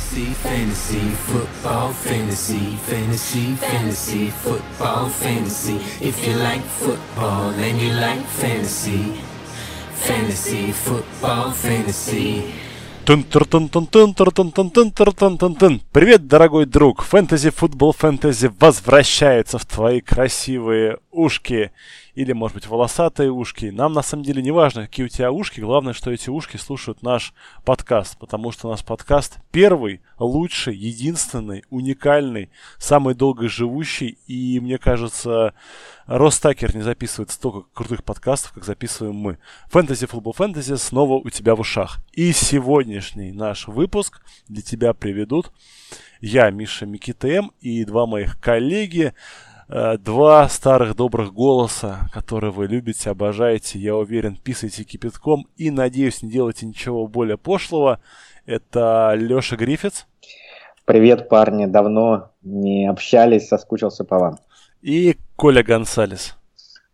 Fantasy, fantasy, football, fantasy, fantasy, fantasy, football, fantasy. If you like football and you like fantasy, fantasy, football, fantasy. Привет, дорогой друг! Фэнтези футбол фэнтези возвращается в твои красивые ушки или, может быть, волосатые ушки. Нам, на самом деле, не важно, какие у тебя ушки. Главное, что эти ушки слушают наш подкаст, потому что наш подкаст первый, лучший, единственный, уникальный, самый долгоживущий. И, мне кажется, Ростакер не записывает столько крутых подкастов, как записываем мы. Фэнтези, футбол, фэнтези снова у тебя в ушах. И сегодняшний наш выпуск для тебя приведут я, Миша Микита М, и два моих коллеги, два старых добрых голоса, которые вы любите, обожаете, я уверен, писаете кипятком и, надеюсь, не делаете ничего более пошлого. Это Леша Гриффитс. Привет, парни, давно не общались, соскучился по вам. И Коля Гонсалес.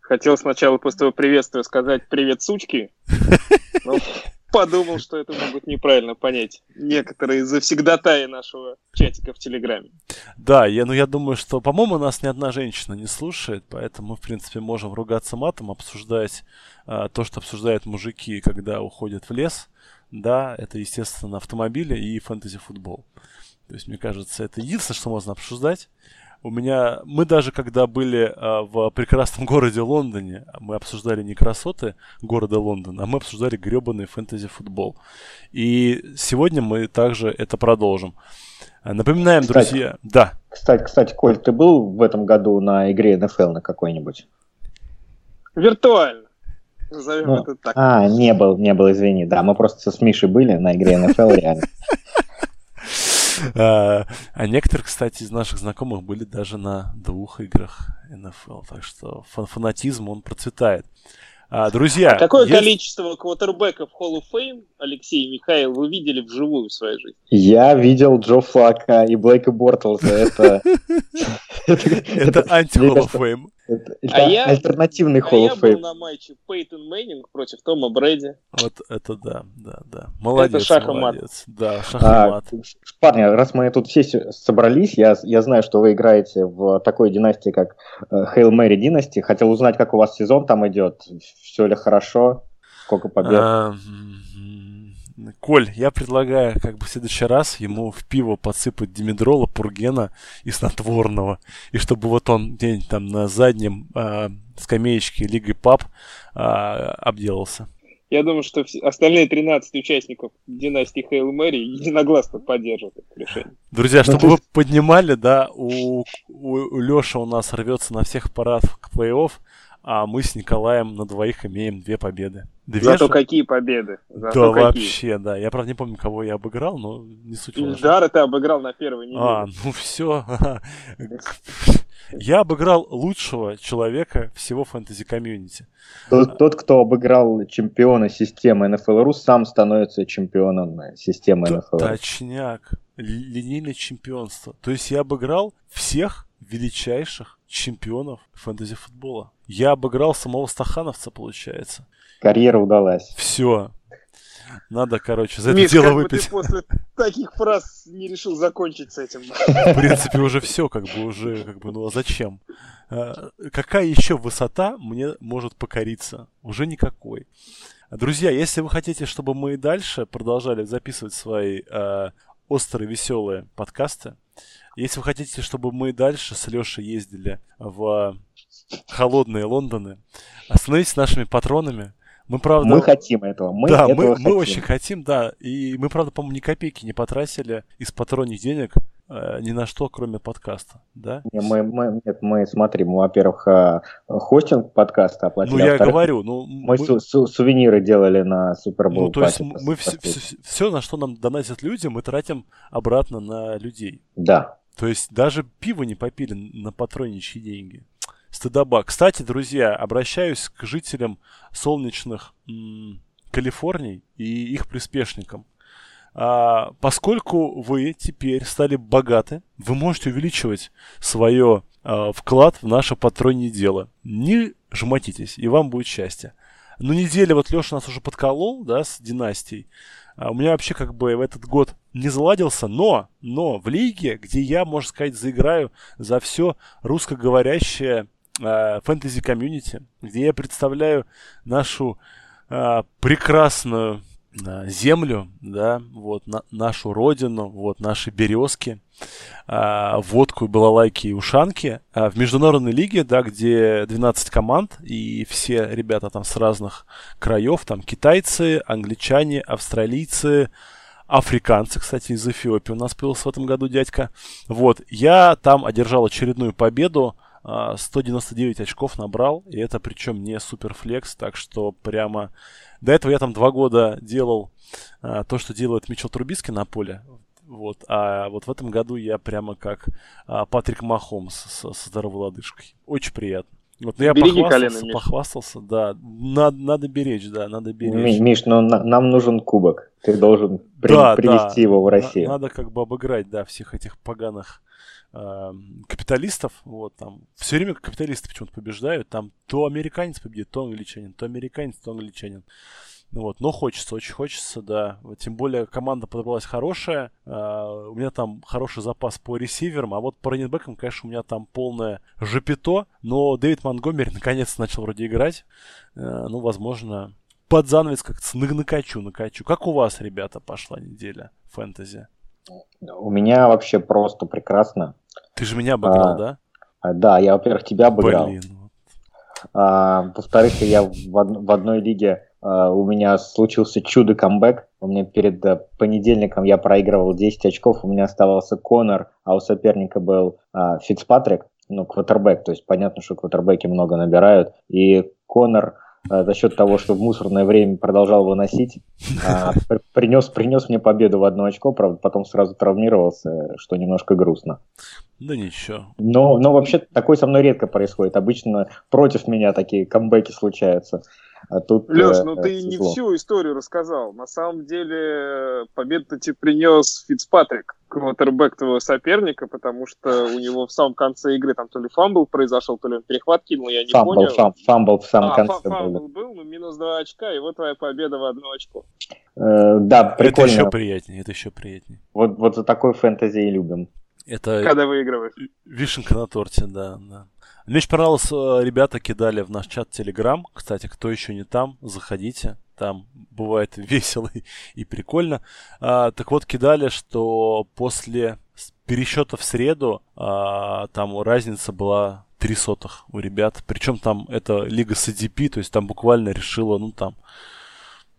Хотел сначала после приветствия сказать «Привет, сучки», но подумал, что это могут неправильно понять некоторые завсегдатаи нашего чатика в Телеграме. Да, я, ну я думаю, что, по-моему, нас ни одна женщина не слушает, поэтому мы, в принципе, можем ругаться матом, обсуждать а, то, что обсуждают мужики, когда уходят в лес. Да, это, естественно, автомобили и фэнтези-футбол. То есть, мне кажется, это единственное, что можно обсуждать. У меня, мы даже когда были а, в прекрасном городе Лондоне, мы обсуждали не красоты города Лондона, а мы обсуждали гребаный фэнтези-футбол. И сегодня мы также это продолжим. А, напоминаем, кстати, друзья, да. Кстати, кстати, Коль, ты был в этом году на игре NFL на какой-нибудь? Виртуально. Назовем ну, это так. А, не был, не был, извини. Да, мы просто с Мишей были на игре NFL реально. А, а некоторые, кстати, из наших знакомых были даже на двух играх НФЛ. Так что фанатизм, он процветает. А, друзья... А какое есть... количество квотербеков Hall of Fame, Алексей и Михаил, вы видели вживую в своей жизни? Я видел Джо Флака и Блейка Бортлза. Это... Это анти-Hall of Fame. Это, а я, альтернативный Hall а of Fame. я был на матче Пейтон Мэннинг против Тома Брэди. Вот это да, да, да. Молодец, это молодец. Да, а, Парни, раз мы тут все собрались, я, я знаю, что вы играете в такой династии, как Hail Mary Dynasty. Хотел узнать, как у вас сезон там идет. Все ли хорошо? Сколько побед? А, Коль, я предлагаю как бы в следующий раз ему в пиво подсыпать димедрола, пургена и снотворного. И чтобы вот он где-нибудь там на заднем э, скамеечке Лиги Пап э, обделался. Я думаю, что остальные 13 участников династии Хейл Мэри единогласно поддержат это решение. Друзья, ну, чтобы вы поднимали, да, у, у, у Леши у нас рвется на всех парадах к плей-офф, а мы с Николаем на двоих имеем две победы. Две Зато же... какие победы. Зато да, какие. вообще, да. Я, правда, не помню, кого я обыграл, но не суть Ильдара ты обыграл на первой неделе. А, ну все. Я обыграл лучшего человека всего фэнтези-комьюнити. Тот, тот, кто обыграл чемпиона системы NFL.ru, сам становится чемпионом системы NFL.ru. Точняк. Линейное чемпионство. То есть я обыграл всех величайших чемпионов фэнтези-футбола. Я обыграл самого Стахановца, получается. Карьера удалась. Все. Надо, короче, за это Миш, дело как выпить. Бы ты после таких фраз не решил закончить с этим. В принципе, уже все, как бы уже, как бы, ну а зачем? А, какая еще высота мне может покориться? Уже никакой. Друзья, если вы хотите, чтобы мы и дальше продолжали записывать свои э, острые, веселые подкасты, если вы хотите, чтобы мы дальше с Лешей ездили в холодные Лондоны, становитесь нашими патронами. Мы, правда... Мы хотим этого. Мы да, этого мы, хотим. мы очень хотим, да. И мы, правда, по-моему, ни копейки не потратили из патронных денег э, ни на что, кроме подкаста, да? Не, мы, мы, нет, мы, смотри, мы, во-первых, э, хостинг подкаста оплатили. Ну, я говорю, ну... Мы, мы... Су- су- сувениры делали на Супербол. Ну, то есть мы все, все, все, на что нам донатят люди, мы тратим обратно на людей. Да. То есть даже пиво не попили на патроничьи деньги стыдоба. Кстати, друзья, обращаюсь к жителям солнечных м- Калифорний и их приспешникам. А, поскольку вы теперь стали богаты, вы можете увеличивать свое а, вклад в наше патронное дело. Не жмотитесь, и вам будет счастье. ну, неделя вот Леша нас уже подколол, да, с династией. А у меня вообще как бы в этот год не заладился, но, но в лиге, где я, можно сказать, заиграю за все русскоговорящее фэнтези-комьюнити, где я представляю нашу э, прекрасную э, землю, да, вот, на, нашу родину, вот, наши березки, э, водку, балалайки и ушанки. Э, в международной лиге, да, где 12 команд, и все ребята там с разных краев, там китайцы, англичане, австралийцы, африканцы, кстати, из Эфиопии у нас появился в этом году дядька. Вот, я там одержал очередную победу, 199 очков набрал, и это причем не суперфлекс, так что прямо... До этого я там два года делал а, то, что делает Мичел Трубиски на поле, вот, а вот в этом году я прямо как а, Патрик Махомс со, со здоровой лодыжкой. Очень приятно. Вот, но я Береги похвастался, колено, похвастался, да. Надо, надо беречь, да, надо беречь. Миш, но на, нам нужен кубок. Ты должен при, да, привести да. его в Россию. Надо как бы обыграть, да, всех этих поганых э, капиталистов, вот там все время капиталисты почему-то побеждают, там то американец победит, то англичанин, то американец, то англичанин. Ну вот, но хочется, очень хочется, да. Тем более команда подобралась хорошая. Uh, у меня там хороший запас по ресиверам, а вот по раненбекам, конечно, у меня там полное жопито. Но Дэвид Монгомери наконец начал вроде играть. Uh, ну, возможно, под занавес как-то накачу, накачу. Как у вас, ребята, пошла неделя фэнтези? У меня вообще просто прекрасно. Ты же меня обыграл, а, да? А, да, я, во-первых, тебя обыграл. Блин. А, во-вторых, я в, в одной лиге а, у меня случился чудо-камбэк. У меня перед а, понедельником я проигрывал 10 очков, у меня оставался Конор, а у соперника был а, Фицпатрик, ну, квотербек, то есть понятно, что квотербеки много набирают. И Конор Э, за счет того, что в мусорное время продолжал выносить, а, принес, принес мне победу в одно очко, правда, потом сразу травмировался, что немножко грустно. Да ничего. Но, но вообще такое со мной редко происходит. Обычно против меня такие камбэки случаются. А тут, Леш, э, ну ты не всю историю рассказал. На самом деле победу тебе принес Фицпатрик, квотербек твоего соперника, потому что у него в самом конце игры там то ли фамбл произошел, то ли он перехват кинул, я не фамбл, понял. Фам, фамбл в самом а, конце фамбл был. был, ну минус 2 очка, и вот твоя победа в одно очко. Э, да, прикольно. Это еще приятнее, это еще приятнее. Вот, вот за такой фэнтези и любим. Это Когда выигрываешь. Вишенка на торте, да, да. Мне очень понравилось, ребята кидали в наш чат Телеграм. Кстати, кто еще не там, заходите. Там бывает весело и, прикольно. А, так вот, кидали, что после пересчета в среду а, там разница была три сотых у ребят. Причем там это лига с IDP, то есть там буквально решила, ну там,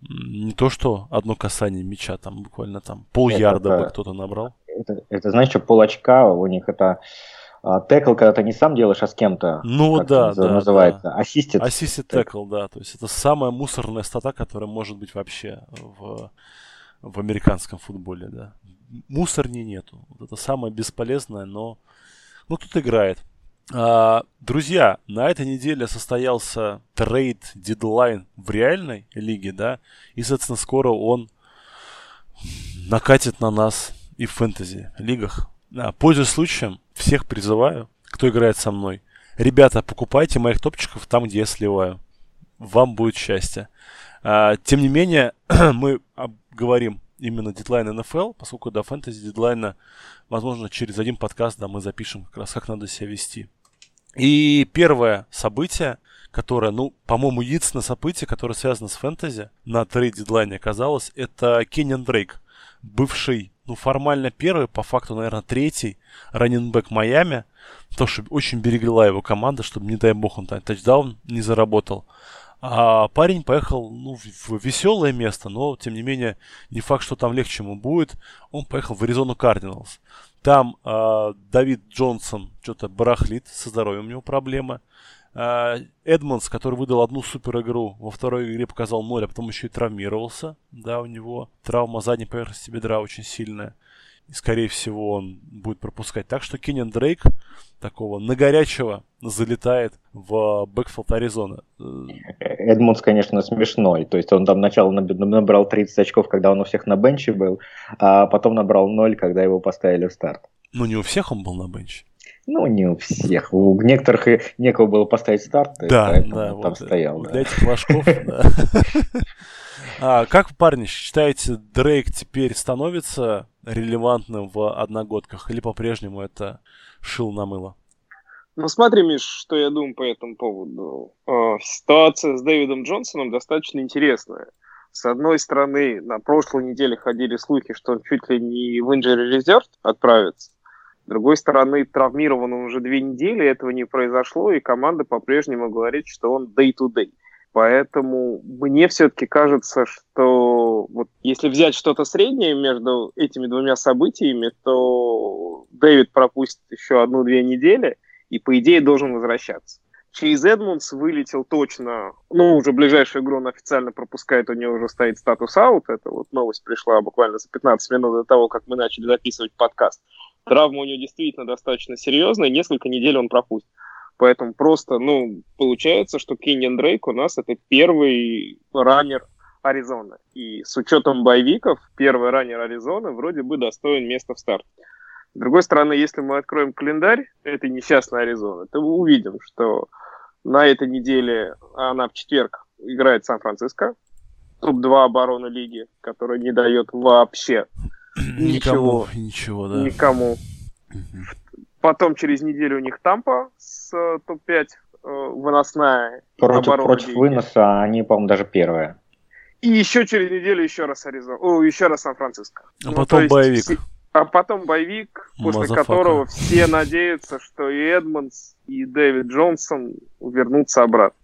не то что одно касание мяча, там буквально там пол ярда бы кто-то набрал. Это, это знаешь, что пол очка у них это текл, когда ты не сам делаешь, а с кем-то. Ну да, да. Называется. Ассистит. Ассистит текл, да. То есть это самая мусорная стата, которая может быть вообще в, в американском футболе, да. Мусорни нету. Вот это самое бесполезное, но ну тут играет. А, друзья, на этой неделе состоялся трейд дедлайн в реальной лиге, да, и, соответственно, скоро он накатит на нас и в фэнтези лигах. Да, пользуясь случаем, всех призываю, кто играет со мной. Ребята, покупайте моих топчиков там, где я сливаю. Вам будет счастье. А, тем не менее, мы говорим именно дедлайн НФЛ, поскольку до фэнтези дедлайна, возможно, через один подкаст да, мы запишем как раз, как надо себя вести. И первое событие, которое, ну, по-моему, единственное событие, которое связано с фэнтези на трейд дедлайне оказалось, это Кенниан Дрейк, бывший ну, формально первый, по факту, наверное, третий раненбэк Майами. То, что очень берегла его команда, чтобы, не дай бог, он там тачдаун не заработал. А парень поехал ну, в веселое место, но, тем не менее, не факт, что там легче ему будет. Он поехал в Аризону Кардиналс. Там э, Давид Джонсон что-то барахлит, со здоровьем у него проблемы. А, Эдмонс, который выдал одну супер игру, во второй игре показал ноль, а потом еще и травмировался. Да, у него травма задней поверхности бедра очень сильная. И, скорее всего, он будет пропускать. Так что Кеньян Дрейк такого на горячего залетает в бэкфилд Аризоны. Эдмонс, конечно, смешной. То есть он там сначала набрал 30 очков, когда он у всех на бенче был, а потом набрал 0, когда его поставили в старт. Ну, не у всех он был на бенче. Ну, не у всех. У некоторых и некого было поставить старт, да, поэтому да, там вот, стоял. Для Да. этих флажков, да. А, как, парни, считаете, Дрейк теперь становится релевантным в одногодках или по-прежнему это шил на мыло? Ну смотри, Миш, что я думаю по этому поводу. Э, Ситуация с Дэвидом Джонсоном достаточно интересная. С одной стороны, на прошлой неделе ходили слухи, что он чуть ли не в injury reserve отправится. С другой стороны, травмирован он уже две недели, этого не произошло, и команда по-прежнему говорит, что он day-to-day. Поэтому мне все-таки кажется, что вот если взять что-то среднее между этими двумя событиями, то Дэвид пропустит еще одну-две недели и, по идее, должен возвращаться. Чейз Эдмундс вылетел точно, ну, уже ближайшую игру он официально пропускает, у него уже стоит статус аут. Это вот новость пришла буквально за 15 минут до того, как мы начали записывать подкаст. Травма у него действительно достаточно серьезная, несколько недель он пропустит. Поэтому просто, ну, получается, что Кенниан Дрейк у нас это первый раннер Аризоны. И с учетом боевиков, первый раннер Аризоны вроде бы достоин места в старте. С другой стороны, если мы откроем календарь этой несчастной Аризоны, то мы увидим, что на этой неделе она в четверг играет Сан-Франциско, топ-2 обороны лиги, которая не дает вообще Никому, Ничего. ничего, да. никому. Потом через неделю у них Тампа с э, топ-5 э, выносная Против, против выноса они, по-моему, даже первые. И еще через неделю еще раз Аризона. О, еще раз Сан-Франциско. А Ну, потом то есть bye week. все- А потом bye week, после motherfucker. которого все надеются, что и Эдмонс, и Дэвид Джонсон вернутся обратно.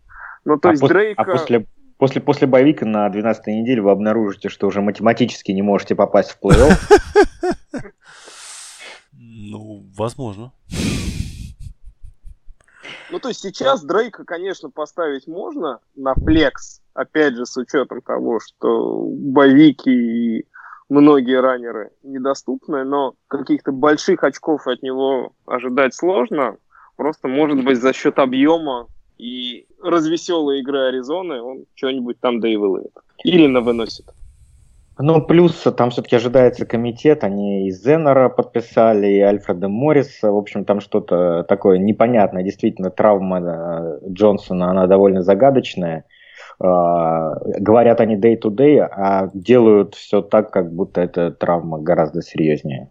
Ну, то а есть пос- Дрейка... а после, после, после боевика на 12 неделе вы обнаружите, что уже математически не можете попасть в плей-офф. Ну, возможно. Ну, то есть сейчас Дрейка, конечно, поставить можно на флекс, опять же, с учетом того, что боевики и многие раннеры недоступны, но каких-то больших очков от него ожидать сложно. Просто, может быть, за счет объема и развеселой игры Аризоны он что-нибудь там да и выловит. Или на выносит. Ну, плюс там все-таки ожидается комитет, они и Зеннера подписали, и Альфреда Морриса, в общем, там что-то такое непонятное, действительно, травма э, Джонсона, она довольно загадочная. Э, Говорят они day-to-day, а делают все так, как будто эта травма гораздо серьезнее.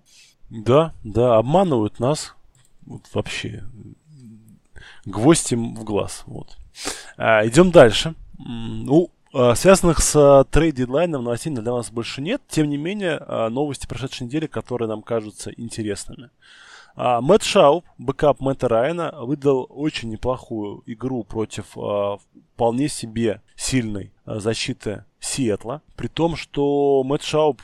Да, да, обманывают нас. Вот вообще. Гвоздь им в глаз. Вот. А, идем дальше. Ну, а, связанных с а, трейд-дедлайном новостей для нас больше нет. Тем не менее, а, новости прошедшей недели, которые нам кажутся интересными. Мэтт Шауб, бэкап Мэтта Райана, выдал очень неплохую игру против вполне себе сильной защиты Сиэтла. При том, что Мэтт Шауб,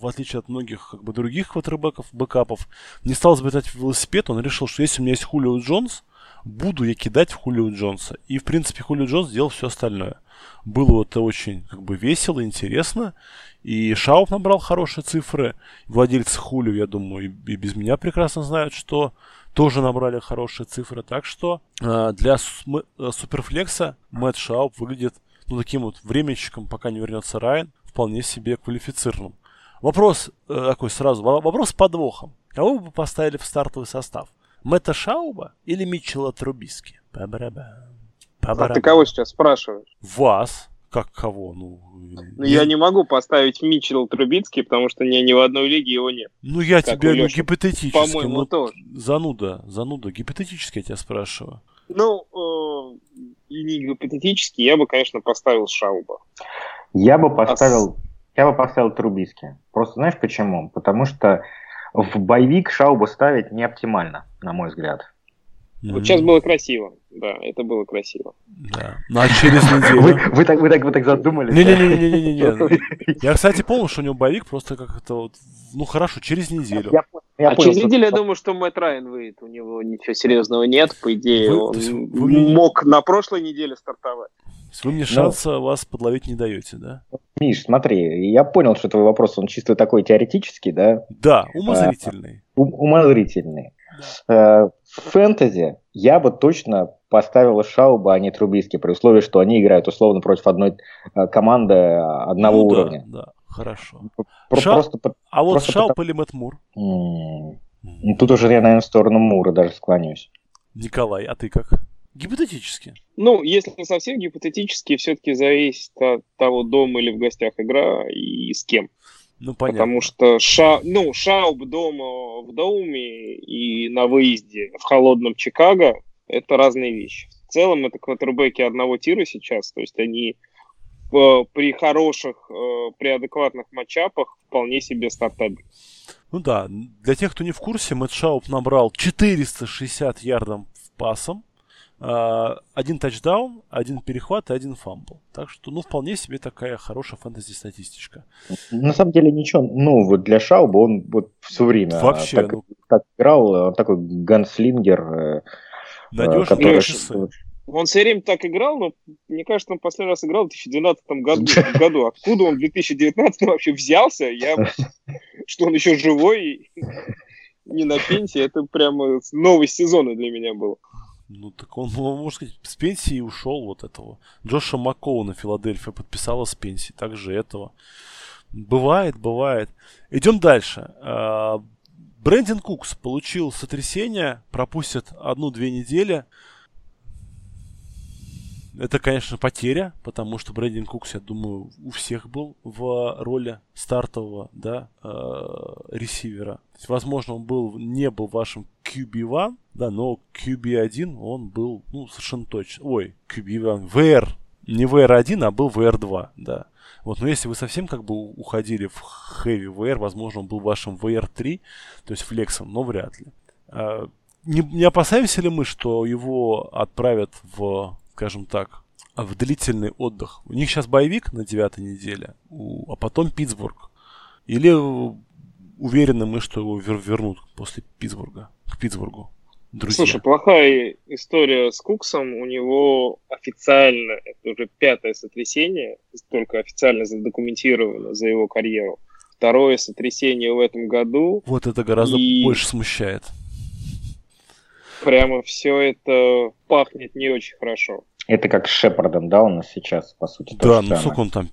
в отличие от многих как бы, других квотербеков, бэкапов, не стал изобретать велосипед. Он решил, что если у меня есть Хулио Джонс, буду я кидать в Хулио Джонса. И, в принципе, Хулио Джонс сделал все остальное. Было это очень как бы весело, интересно. И Шауп набрал хорошие цифры. Владельцы Хулио, я думаю, и, без меня прекрасно знают, что тоже набрали хорошие цифры. Так что э, для см- э, суперфлекса Мэтт Шауп выглядит ну, таким вот временщиком, пока не вернется Райан, вполне себе квалифицированным. Вопрос э, такой сразу, во- вопрос с подвохом. Кого бы поставили в стартовый состав? Мэтта Шауба или Митчелла Трубиски? Па-барабам. А Па-барабам. ты кого сейчас спрашиваешь? Вас? Как кого? Ну, Ну, я не могу поставить Митчелл Трубицкий, потому что ни, ни в одной лиге его нет. Ну, я как тебе у ну, гипотетически, По-моему, ну, тоже. зануда, зануда, гипотетически я тебя спрашиваю. Ну, э, и не гипотетически, я бы, конечно, поставил Шауба. Я бы А поставил, я бы поставил Трубиски. Просто знаешь почему? Потому что в боевик Шаубу ставить не оптимально, на мой взгляд. Вот сейчас было красиво. Да, это было красиво. Да. Ну, а через Вы, неделю... вы так, вы, так, вы так задумались? Не-не-не-не-не-не. Я, кстати, помню, что у него боевик просто как это вот... Ну, хорошо, через неделю. Я, я а понял, через неделю я думаю, что Мэтт Райан выйдет. У него ничего серьезного нет. По идее, Вы- он есть вы мог на прошлой неделе стартовать. Вы мне шанса вас подловить не даете, да? Миш, смотри, я понял, что твой вопрос, он чисто такой теоретический, да, Да, умозрительный. ум- умозрительный. Э, В фэнтези я бы точно поставил Шауба, а не Трубиски, при условии, что они играют условно против одной э, команды одного Ну да, уровня. Да, хорошо. Про- Шау- Просто А вот Просто Шауп или Мэтт Мур? М, Mm. Тут уже я, наверное, в сторону Мура даже склонюсь. Николай, а ты как? Гипотетически. Ну, если совсем гипотетически, все-таки зависит от того, дома или в гостях игра и с кем. Ну, понятно. Потому что ша, ну, Шауб дома в доме и на выезде в холодном Чикаго – это разные вещи. В целом это квотербеки одного тира сейчас, то есть они э, при хороших, э, при адекватных матчапах вполне себе стартабельны. Ну да, для тех, кто не в курсе, Мэтт Шауб набрал 460 ярдов пасом, один тачдаун, один перехват и один фамбл. Так что, ну, вполне себе такая хорошая фэнтези-статистичка. На самом деле ничего ну вот для Шауба, он вот все время Вообще, так, ну... так играл, он такой ганслингер. Э, Надежный который... часы. Он все время так играл, но мне кажется, он последний раз играл в 2012 году. году. Откуда он в 2019 вообще взялся? Я, что он еще живой и не на пенсии, это прямо новость сезона для меня был. Ну, так он, можно сказать, с пенсии ушел вот этого. Джоша Маккоуна Филадельфия подписала с пенсии, также этого. Бывает, бывает. Идем дальше. А, Брэндин Кукс получил сотрясение, пропустит одну-две недели это, конечно, потеря, потому что Брэдин Кукс, я думаю, у всех был в роли стартового, да, э, ресивера. Есть, возможно, он был, не был вашим QB1, да, но QB1 он был, ну, совершенно точно. Ой, QB1, VR, не VR1, а был VR2, да. Вот, но если вы совсем как бы уходили в Heavy VR, возможно, он был вашим VR3, то есть флексом, но вряд ли. А, не, не опасаемся ли мы, что его отправят в скажем так, в длительный отдых. У них сейчас боевик на девятой неделе, а потом Питтсбург. Или уверены мы, что его вер вернут после Питтсбурга, к Питтсбургу? Друзья. Слушай, плохая история с Куксом. У него официально, это уже пятое сотрясение, только официально задокументировано за его карьеру. Второе сотрясение в этом году. Вот это гораздо и... больше смущает прямо все это пахнет не очень хорошо. Это как с Шепардом, да, у нас сейчас, по сути. Да, ну сколько он там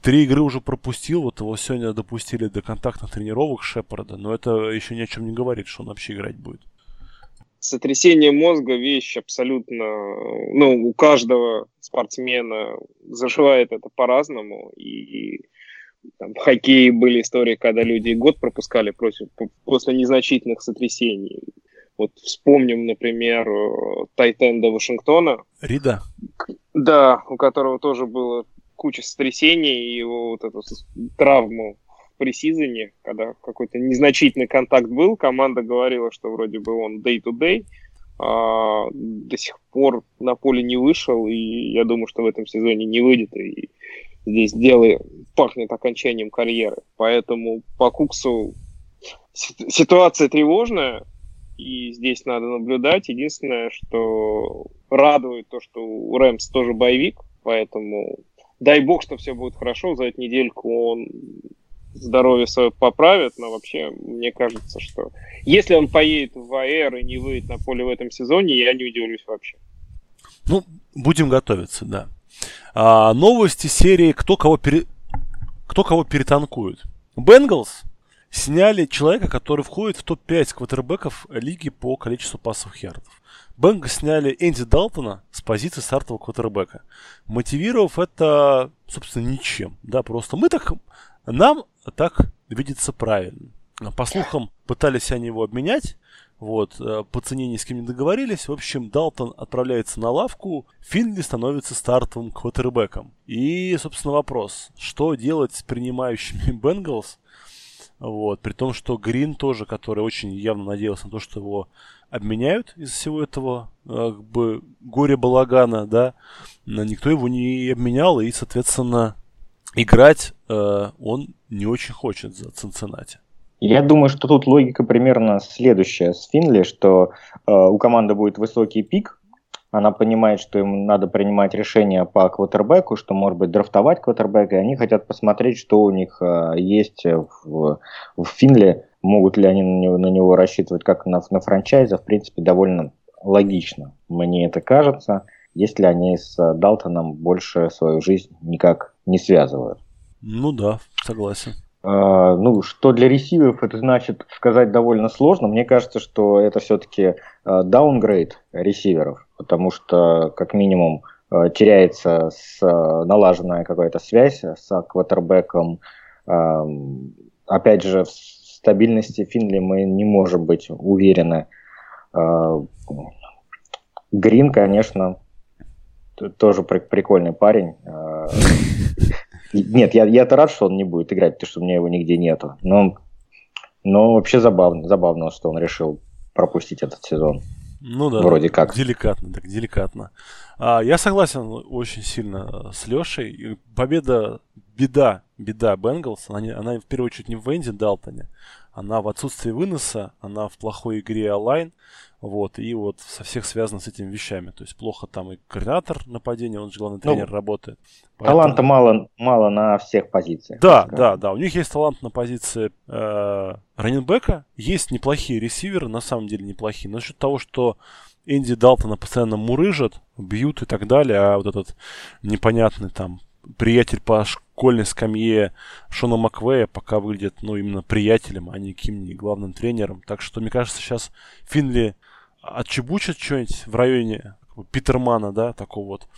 три игры уже пропустил, вот его сегодня допустили до контактных тренировок Шепарда, но это еще ни о чем не говорит, что он вообще играть будет. Сотрясение мозга вещь абсолютно, ну, у каждого спортсмена заживает это по-разному, и там, в хоккее были истории, когда люди год пропускали против, после незначительных сотрясений. Вот вспомним, например, э, Тайтенда Вашингтона. Рида? Да, у которого тоже было куча сотрясений, и его вот эту травму в пресизоне, когда какой-то незначительный контакт был, команда говорила, что вроде бы он day-to-day, а до сих пор на поле не вышел, и я думаю, что в этом сезоне не выйдет, и здесь дело пахнет окончанием карьеры. Поэтому по Куксу ситуация тревожная, и здесь надо наблюдать. Единственное, что радует то, что у Рэмс тоже боевик, поэтому дай бог, что все будет хорошо, за эту недельку он здоровье свое поправит, но вообще мне кажется, что если он поедет в АР и не выйдет на поле в этом сезоне, я не удивлюсь вообще. Ну, будем готовиться, да. А, новости серии «Кто кого, пере... Кто кого перетанкует». Бенгалс сняли человека, который входит в топ-5 квотербеков лиги по количеству пасовых ярдов. Бенга сняли Энди Далтона с позиции стартового квотербека, мотивировав это, собственно, ничем. Да, просто мы так, нам так видится правильно. По слухам, пытались они его обменять, вот, э, по цене ни с кем не договорились. В общем, Далтон отправляется на лавку, Финли становится стартовым квотербеком. И, собственно, вопрос, что делать с принимающими Бенгалс, вот, при том, что Грин тоже, который очень явно надеялся на то, что его обменяют из всего этого э, как бы горе-балагана, да, никто его не обменял, и, соответственно, играть э, он не очень хочет за Цинциннати. Я думаю, что тут логика примерно следующая с Финли, что э, у команды будет высокий пик, она понимает, что им надо принимать решения по квотербеку, что, может быть, драфтовать квотербека, и они хотят посмотреть, что у них э, есть в, в Финле, могут ли они на него, на него рассчитывать как на, на франчайза, в принципе, довольно логично, мне это кажется, если они с Далтоном больше свою жизнь никак не связывают. Ну да, согласен. Uh, ну, что для ресиверов это значит сказать довольно сложно. Мне кажется, что это все-таки даунгрейд ресиверов, потому что, как минимум, uh, теряется с, налаженная какая-то связь с квотербеком. Опять же, в стабильности Финли мы не можем быть уверены. Грин, конечно, тоже прикольный парень. Нет, я, я-то рад, что он не будет играть, потому что у меня его нигде нету. Но, но вообще забавно, забавно, что он решил пропустить этот сезон. Ну да. Вроде как. Деликатно, так деликатно. А, я согласен очень сильно с Лешей. Победа, беда, беда Бенгалс, она, она в первую очередь не в Венди Далтоне, она в отсутствии выноса, она в плохой игре онлайн. Вот, и вот со всех связано с этими вещами. То есть плохо там и координатор нападения, он же главный ну, тренер, работает. Поэтому... Таланта мало, мало на всех позициях. Да, да, да. У них есть талант на позиции э, раненбека, есть неплохие ресиверы, на самом деле неплохие. Но за счет того, что Энди Далтона постоянно мурыжат, бьют и так далее, а вот этот непонятный там приятель по школьной скамье Шона Маквея пока выглядит, ну, именно приятелем, а не каким-нибудь главным тренером. Так что, мне кажется, сейчас Финли отчебучат что-нибудь в районе Питермана, да, такого вот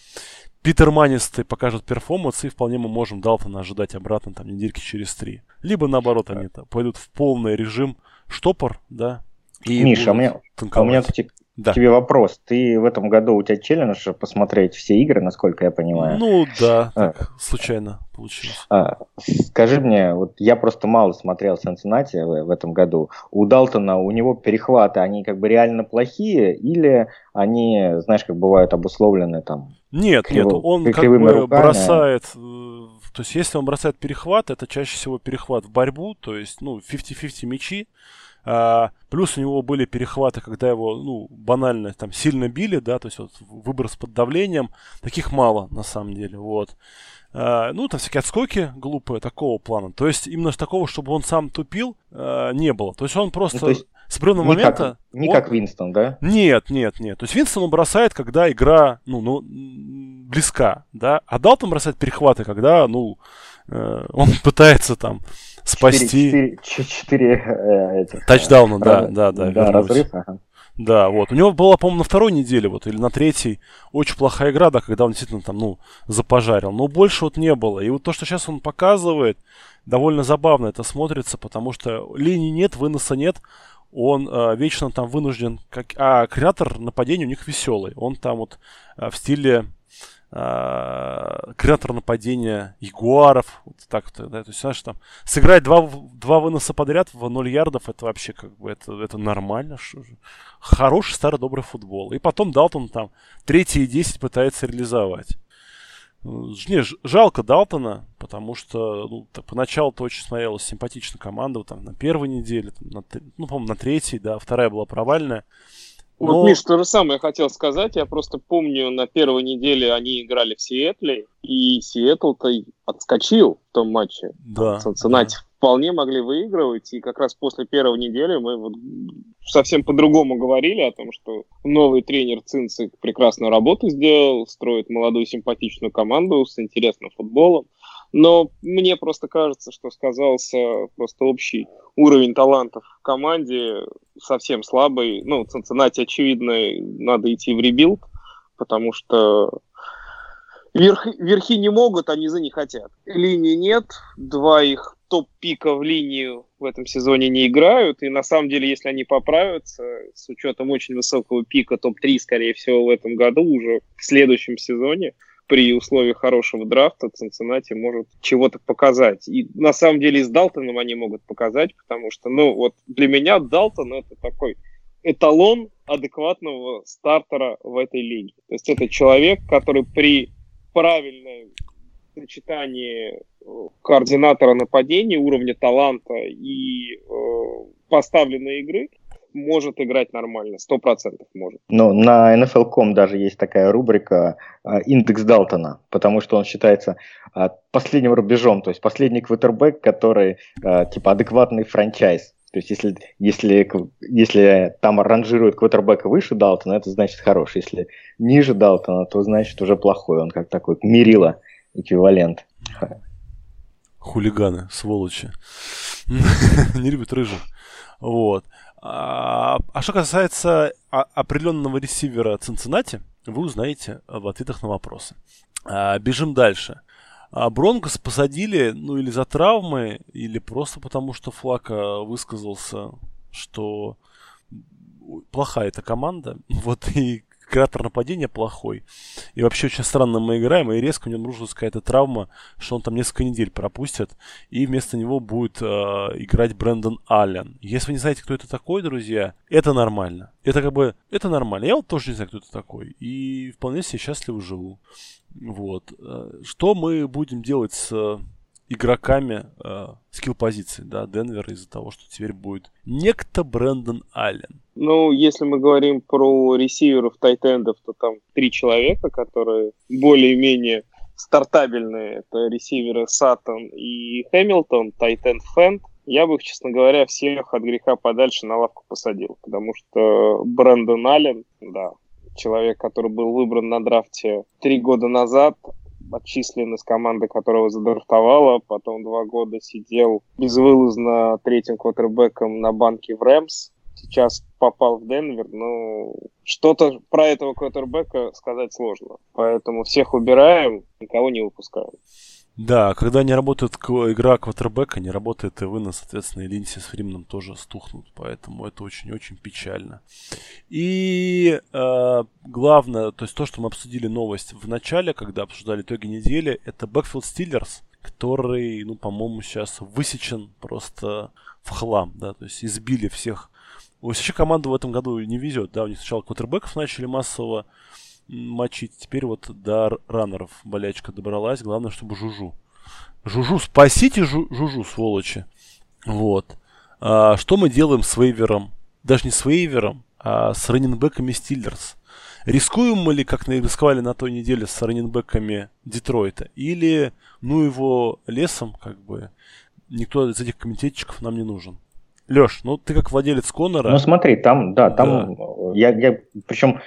питерманистый покажут перформанс, и вполне мы можем Далтона ожидать обратно там недельки через три. Либо наоборот они пойдут в полный режим штопор, да. И Миша, а у меня, а у меня, кстати, да. тебе вопрос. Ты в этом году у тебя челлендж посмотреть все игры, насколько я понимаю? Ну да, а. так, случайно получилось. А, скажи мне, вот я просто мало смотрел Сенсенати в, в этом году. У Далтона, у него перехваты, они как бы реально плохие или они, знаешь, как бывают обусловлены там? Нет, криво, нет, он как бы руками? бросает э, то есть, если он бросает перехват, это чаще всего перехват в борьбу, то есть, ну, 50-50 мячи, а, плюс у него были перехваты, когда его, ну, банально там сильно били, да, то есть вот выброс под давлением. Таких мало, на самом деле, вот. А, ну, там всякие отскоки глупые такого плана. То есть именно такого, чтобы он сам тупил, а, не было. То есть он просто... Ну, есть... С определенного не момента... Как, не он... как Винстон, да? Нет, нет, нет. То есть Винстон он бросает, когда игра, ну, ну близка, да. А Далтон бросает перехваты, когда, ну, э, он пытается там спасти... Четыре э, тачдауна, да, да, да. Да, разрыв, ага. Да, вот. У него была, по-моему, на второй неделе, вот, или на третьей, очень плохая игра, да, когда он действительно там, ну, запожарил. Но больше вот не было. И вот то, что сейчас он показывает, довольно забавно это смотрится, потому что линии нет, выноса нет. Он э, вечно там вынужден, как... а креатор нападения у них веселый. Он там вот э, в стиле э, креатор нападения ягуаров, вот так вот, да, то есть, знаешь, там, сыграть два, два выноса подряд в 0 ярдов, это вообще, как бы, это, это нормально, что же. Хороший старый добрый футбол. И потом Далтон там третий и 10 пытается реализовать. Не, жалко Далтона, потому что ну, так, поначалу-то очень смотрелась симпатично команда, вот, там, на первой неделе, там, на, ну, по-моему, на третьей, да, вторая была провальная. Вот, Но... Миш, то же самое хотел сказать. Я просто помню, на первой неделе они играли в Сиэтле, и Сиэтл-то отскочил в том матче. Да. Цинциннати да. вполне могли выигрывать, и как раз после первой недели мы вот совсем по-другому говорили о том, что новый тренер Цинцик прекрасную работу сделал, строит молодую симпатичную команду с интересным футболом. Но мне просто кажется, что сказался просто общий уровень талантов в команде совсем слабый. Ну, Цинциннати, очевидно, надо идти в ребилд, потому что верхи, верхи не могут, а низы не хотят. Линии нет, два их топ-пика в линию в этом сезоне не играют, и на самом деле, если они поправятся, с учетом очень высокого пика топ-3, скорее всего, в этом году, уже в следующем сезоне, при условии хорошего драфта Цинциннати может чего-то показать. И на самом деле и с Далтоном они могут показать, потому что, ну, вот для меня Далтон это такой эталон адекватного стартера в этой лиге. То есть это человек, который при правильном сочетании э, координатора нападения, уровня таланта и э, поставленной игры может играть нормально, сто процентов может. Ну, на NFL.com даже есть такая рубрика а, «Индекс Далтона», потому что он считается а, последним рубежом, то есть последний квотербек, который а, типа адекватный франчайз. То есть если, если, если там ранжируют квотербека выше Далтона, это значит хороший. Если ниже Далтона, то значит уже плохой. Он как такой мерила эквивалент. Хулиганы, сволочи. Не любят рыжих. Вот. А, а что касается определенного ресивера Цинциннати, вы узнаете в ответах на вопросы. А, бежим дальше. А Бронкос посадили, ну, или за травмы, или просто потому, что Флака высказался, что плохая эта команда. Вот и креатор нападения плохой. И вообще очень странно мы играем, и резко у него обнаружилась какая-то травма, что он там несколько недель пропустит, и вместо него будет э, играть Брэндон Аллен. Если вы не знаете, кто это такой, друзья, это нормально. Это как бы, это нормально. Я вот тоже не знаю, кто это такой. И вполне себе счастливо живу. Вот. Э, что мы будем делать с игроками э, скилл-позиции, да, Денвер из-за того, что теперь будет некто Брэндон Аллен. Ну, если мы говорим про ресиверов тайтендов, то там три человека, которые более-менее стартабельные. Это ресиверы Саттон и Хэмилтон, Тайтенд Фэнд. Я бы честно говоря, всех от греха подальше на лавку посадил, потому что Брэндон Аллен, да, человек, который был выбран на драфте три года назад, отчислен из команды, которого задрафтовала, потом два года сидел безвылазно третьим квотербеком на банке в Рэмс, сейчас попал в Денвер, ну, что-то про этого квотербека сказать сложно. Поэтому всех убираем, никого не выпускаем. Да, когда не работает игра квотербека, не работает и вынос, соответственно, и Линси с Фриманом тоже стухнут. Поэтому это очень-очень печально. И э, главное, то есть то, что мы обсудили новость в начале, когда обсуждали итоги недели, это Backfield Steelers, который, ну, по-моему, сейчас высечен просто в хлам, да, то есть избили всех. Вообще команду в этом году не везет, да, у них сначала квотербеков начали массово мочить. Теперь вот до раннеров болячка добралась. Главное, чтобы Жужу. Жужу, спасите Жу, Жужу, сволочи. Вот. А, что мы делаем с вейвером? Даже не с вейвером, а с раненбеками Стиллерс. Рискуем мы ли, как рисковали на той неделе с раненбеками Детройта? Или, ну его лесом, как бы, никто из этих комитетчиков нам не нужен? Леш, ну ты как владелец Конора... Ну смотри, там, да, там, да. я, я причем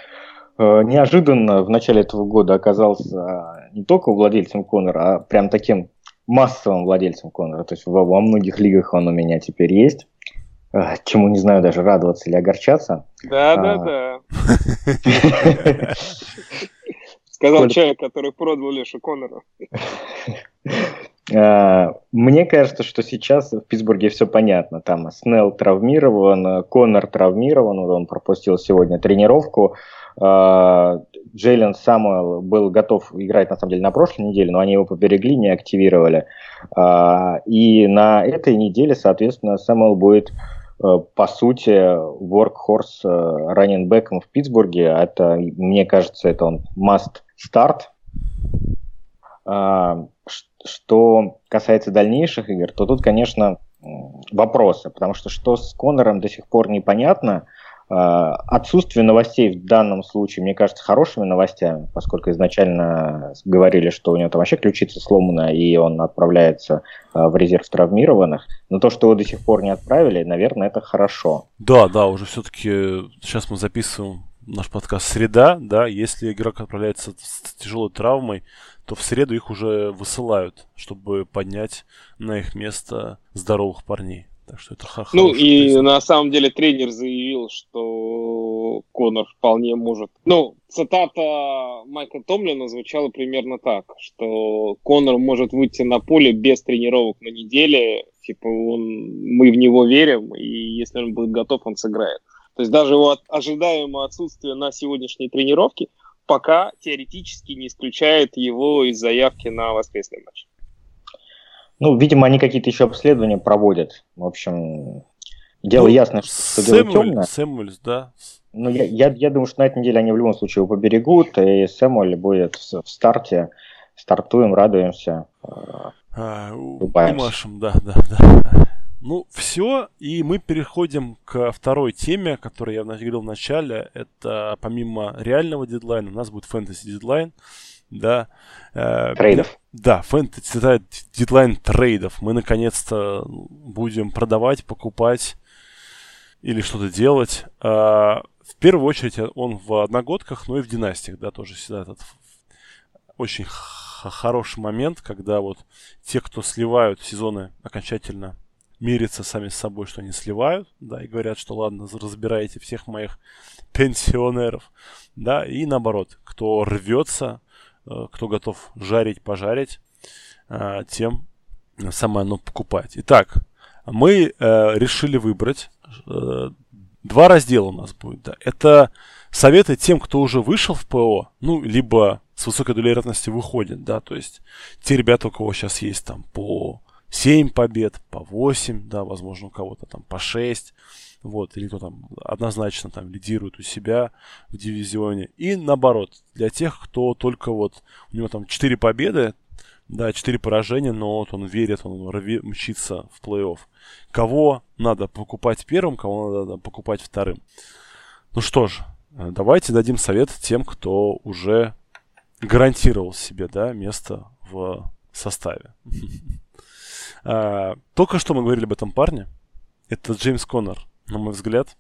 неожиданно в начале этого года оказался не только владельцем Конора, а прям таким массовым владельцем Конора. То есть во, во многих лигах он у меня теперь есть. Э, чему не знаю даже радоваться или огорчаться. Да, а... да, да. Сказал человек, который продал Леша Конора. Э, мне кажется, что сейчас в Питтсбурге все понятно. Там Снелл травмирован, Конор травмирован, он пропустил сегодня тренировку. А, Джейлен Самуэл был готов играть, на самом деле, на прошлой неделе, но они его поберегли, не активировали. А, и на этой неделе, соответственно, Самуэл будет, э, по сути, workhorse э, раненбеком в Питтсбурге. Это, мне кажется, это он must start. А, что касается дальнейших игр, то тут, конечно, вопросы, потому что что с Конором до сих пор непонятно – отсутствие новостей в данном случае, мне кажется, хорошими новостями, поскольку изначально говорили, что у него там вообще ключица сломана, и он отправляется а, в резерв травмированных. Но то, что его до сих пор не отправили, наверное, это хорошо. Да, да, уже все-таки сейчас мы записываем наш подкаст «Среда», да, если игрок отправляется с тяжелой травмой, то в среду их уже высылают, чтобы поднять на их место здоровых парней. Так что это ха Ну и песня. на самом деле тренер заявил, что Конор вполне может. Ну, цитата Майка Томлина звучала примерно так, что Конор может выйти на поле без тренировок на неделе, типа он, мы в него верим, и если он будет готов, он сыграет. То есть даже его ожидаемое отсутствие на сегодняшней тренировке пока теоретически не исключает его из заявки на воскресный матч. Ну, видимо, они какие-то еще обследования проводят. В общем, дело ну, ясно, что Сэмюэль, дело темное. Сэмюэльс, да. Ну, я, я, я думаю, что на этой неделе они в любом случае его поберегут, и Сэмюэль будет в, в старте. Стартуем, радуемся. А, Машем, да, да, да. Ну, все, и мы переходим к второй теме, которую я говорил в начале. Это помимо реального дедлайна, у нас будет фэнтези дедлайн да. Э, трейдов. Да, фэнтези, это дедлайн трейдов. Мы наконец-то будем продавать, покупать или что-то делать. Э, в первую очередь он в одногодках, но и в династиях, да, тоже всегда этот очень хороший момент, когда вот те, кто сливают сезоны окончательно мирятся сами с собой, что они сливают, да, и говорят, что ладно, разбирайте всех моих пенсионеров, да, и наоборот, кто рвется, э, кто готов жарить, пожарить, э, тем самое оно покупать. Итак, мы э, решили выбрать два раздела у нас будет, да. Это советы тем, кто уже вышел в ПО, ну, либо с высокой долей вероятности выходит, да, то есть те ребята, у кого сейчас есть там по 7 побед, по 8, да, возможно, у кого-то там по 6, вот, или кто там однозначно там лидирует у себя в дивизионе. И наоборот, для тех, кто только вот, у него там 4 победы, да, 4 поражения, но вот он верит, он рви, мчится в плей-офф. Кого надо покупать первым, кого надо покупать вторым. Ну что ж, давайте дадим совет тем, кто уже гарантировал себе, да, место в составе. А, только что мы говорили об этом парне. Это Джеймс Коннор, на мой взгляд.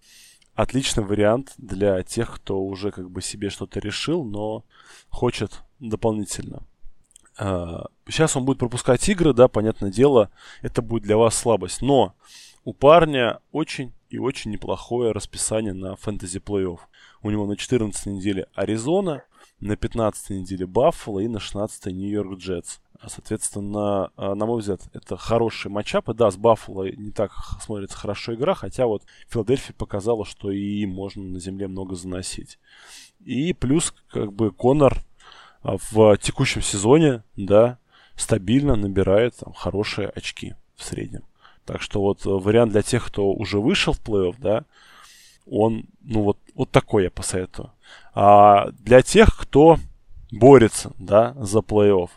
Отличный вариант для тех, кто уже как бы себе что-то решил, но хочет дополнительно. А, сейчас он будет пропускать игры, да, понятное дело, это будет для вас слабость. Но у парня очень и очень неплохое расписание на фэнтези плей-офф. У него на 14 неделе Аризона, на 15 неделе Баффало и на 16 Нью-Йорк Джетс. Соответственно, а, на мой взгляд, это хороший матчап. И да, с Баффало не так смотрится хорошо игра, хотя вот Филадельфия показала, что и можно на земле много заносить. И плюс, как бы, Конор а, в текущем сезоне, да, стабильно набирает там, хорошие очки в среднем. Так что вот вариант для тех, кто уже вышел в плей-офф, да, он, ну вот, вот такой я посоветую. А для тех, кто борется, да, за плей-офф,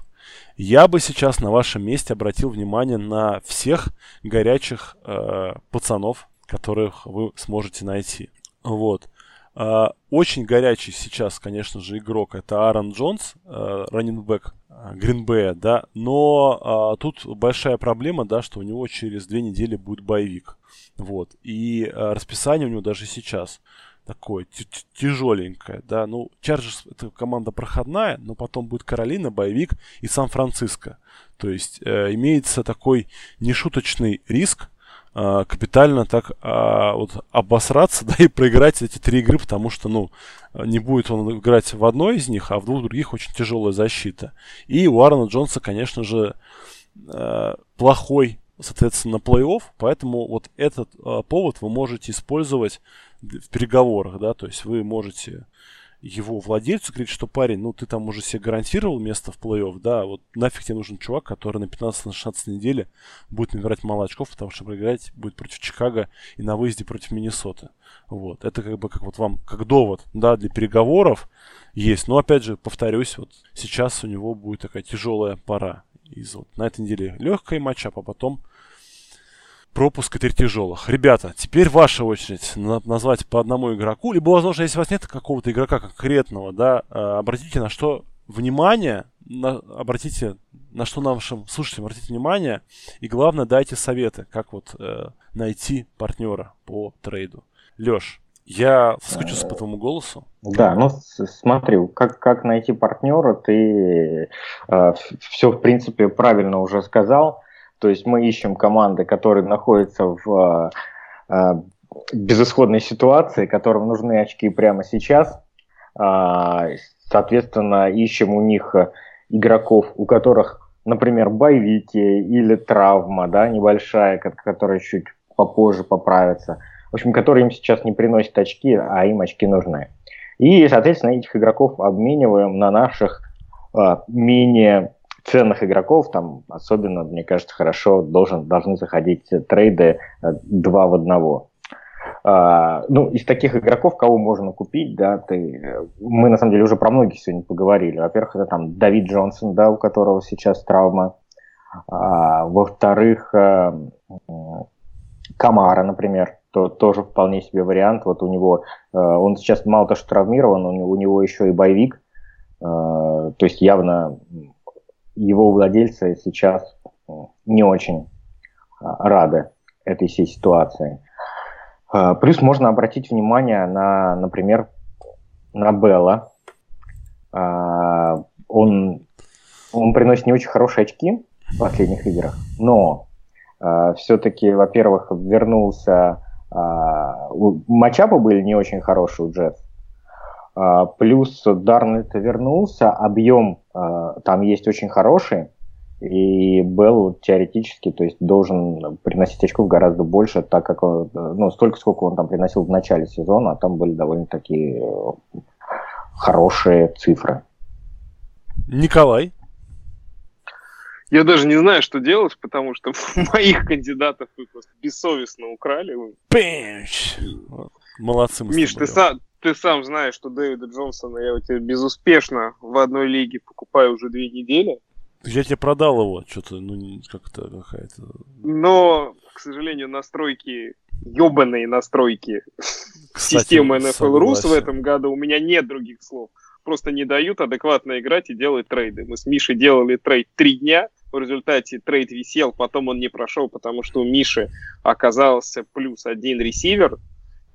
я бы сейчас на вашем месте обратил внимание на всех горячих э, пацанов, которых вы сможете найти. Вот. Э, очень горячий сейчас, конечно же, игрок это Аарон Джонс, э, раннинбэк Гринбея, да, но э, тут большая проблема, да, что у него через две недели будет боевик. Вот. И э, расписание у него даже сейчас такое тяжеленькое, да, ну, Чарджерс это команда проходная, но потом будет Каролина, Боевик и Сан-Франциско. То есть э, имеется такой нешуточный риск э, капитально так э, вот обосраться, да, и проиграть эти три игры, потому что, ну, не будет он играть в одной из них, а в двух других очень тяжелая защита. И у Аарона Джонса, конечно же, э, плохой соответственно, плей-офф, поэтому вот этот э, повод вы можете использовать в переговорах, да, то есть вы можете его владельцу говорить, что парень, ну ты там уже себе гарантировал место в плей-офф, да, вот нафиг тебе нужен чувак, который на 15-16 неделе будет набирать мало очков, потому что проиграть будет против Чикаго и на выезде против Миннесоты. Вот, это как бы как вот вам, как довод, да, для переговоров есть, но опять же, повторюсь, вот сейчас у него будет такая тяжелая пора. Из, вот, на этой неделе легкая матчап, а потом пропуск и три тяжелых. Ребята, теперь ваша очередь назвать по одному игроку, либо, возможно, если у вас нет какого-то игрока конкретного, да, э, обратите на что внимание, на, обратите на что нашим слушателям обратите внимание, и главное, дайте советы, как вот э, найти партнера по трейду. Леш, я соскучился по твоему голосу. Да, ну смотри, как, как найти партнера, ты э, все, в принципе, правильно уже сказал. То есть мы ищем команды, которые находятся в э, безысходной ситуации, которым нужны очки прямо сейчас. Э, соответственно, ищем у них игроков, у которых, например, боевики или травма, да, небольшая, которая чуть попозже поправится. В общем, которые им сейчас не приносят очки, а им очки нужны. И, соответственно, этих игроков обмениваем на наших э, менее ценных игроков, там особенно, мне кажется, хорошо должен, должны заходить трейды э, два в одного. Uh, ну, из таких игроков, кого можно купить, да, ты, мы на самом деле уже про многих сегодня поговорили. Во-первых, это там Давид Джонсон, да, у которого сейчас травма. Uh, во-вторых, uh, Камара, например, то тоже вполне себе вариант. Вот у него, он сейчас мало того, что травмирован, у него, еще и боевик, то есть явно его владельцы сейчас э, не очень а, рады этой всей ситуации. Плюс можно обратить внимание на, например, на Белла. Он Он приносит не очень хорошие очки в последних играх, но э, все-таки, во-первых, вернулся... Э, матчапы были не очень хорошие у Джетс. Э, плюс Дарнольд вернулся, объем э, там есть очень хороший. И Белл теоретически то есть, должен приносить очков гораздо больше, так как он, ну, столько, сколько он там приносил в начале сезона, а там были довольно-таки хорошие цифры. Николай? Я даже не знаю, что делать, потому что моих кандидатов вы просто бессовестно украли. Пенч! Молодцы мы Миш, ты сам, ты сам знаешь, что Дэвида Джонсона я у тебя безуспешно в одной лиге покупаю уже две недели. Я тебе продал его, что-то, ну, как-то какая-то... Но, к сожалению, настройки, ебаные настройки Кстати, системы NFL Rus в этом году, у меня нет других слов. Просто не дают адекватно играть и делать трейды. Мы с Мишей делали трейд три дня, в результате трейд висел, потом он не прошел, потому что у Миши оказался плюс один ресивер,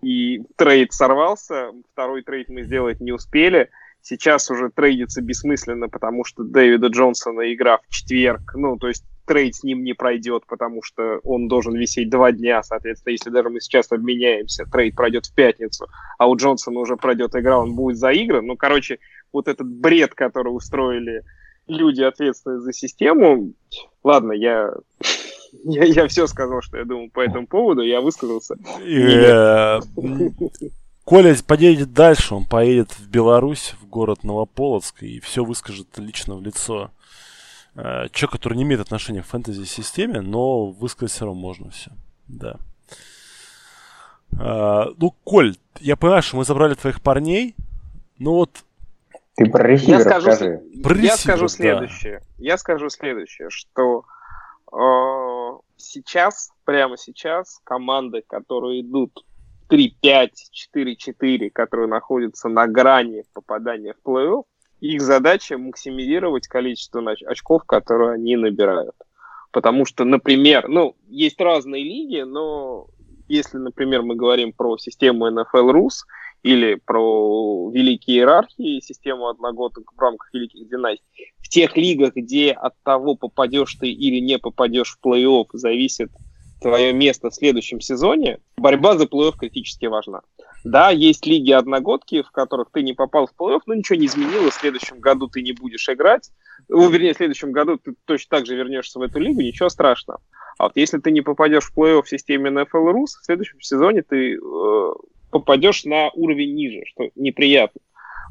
и трейд сорвался, второй трейд мы сделать не успели – Сейчас уже трейдиться бессмысленно, потому что Дэвида Джонсона игра в четверг, ну, то есть трейд с ним не пройдет, потому что он должен висеть два дня, соответственно, если даже мы сейчас обменяемся, трейд пройдет в пятницу, а у Джонсона уже пройдет игра, он будет заигран. Ну, короче, вот этот бред, который устроили люди, ответственные за систему, ладно, я я, я все сказал, что я думал по этому поводу, я высказался. Э, Коля поедет дальше, он поедет в Беларусь, в город Новополоцк, и все выскажет лично в лицо. Э, человек, который не имеет отношения к фэнтези-системе, но высказать все равно можно все. Да. Э, ну, Коль, я понимаю, что мы забрали твоих парней, но вот... Ты про ресивера я скажу, скажи. Про я скажу следующее. Да. Я скажу следующее, что э, сейчас, прямо сейчас, команды, которые идут 3-5, 4-4, которые находятся на грани попадания в плей-офф, их задача максимизировать количество очков, которые они набирают. Потому что, например, ну, есть разные лиги, но если, например, мы говорим про систему NFL Rus или про великие иерархии, систему одногодок в рамках великих династий, в тех лигах, где от того, попадешь ты или не попадешь в плей-офф, зависит твое место в следующем сезоне, борьба за плей-офф критически важна. Да, есть лиги одногодки, в которых ты не попал в плей-офф, но ничего не изменилось. В следующем году ты не будешь играть. Ну, вернее, в следующем году ты точно так же вернешься в эту лигу, ничего страшного. А вот если ты не попадешь в плей-офф в системе NFL Rus, в следующем сезоне ты э, попадешь на уровень ниже, что неприятно.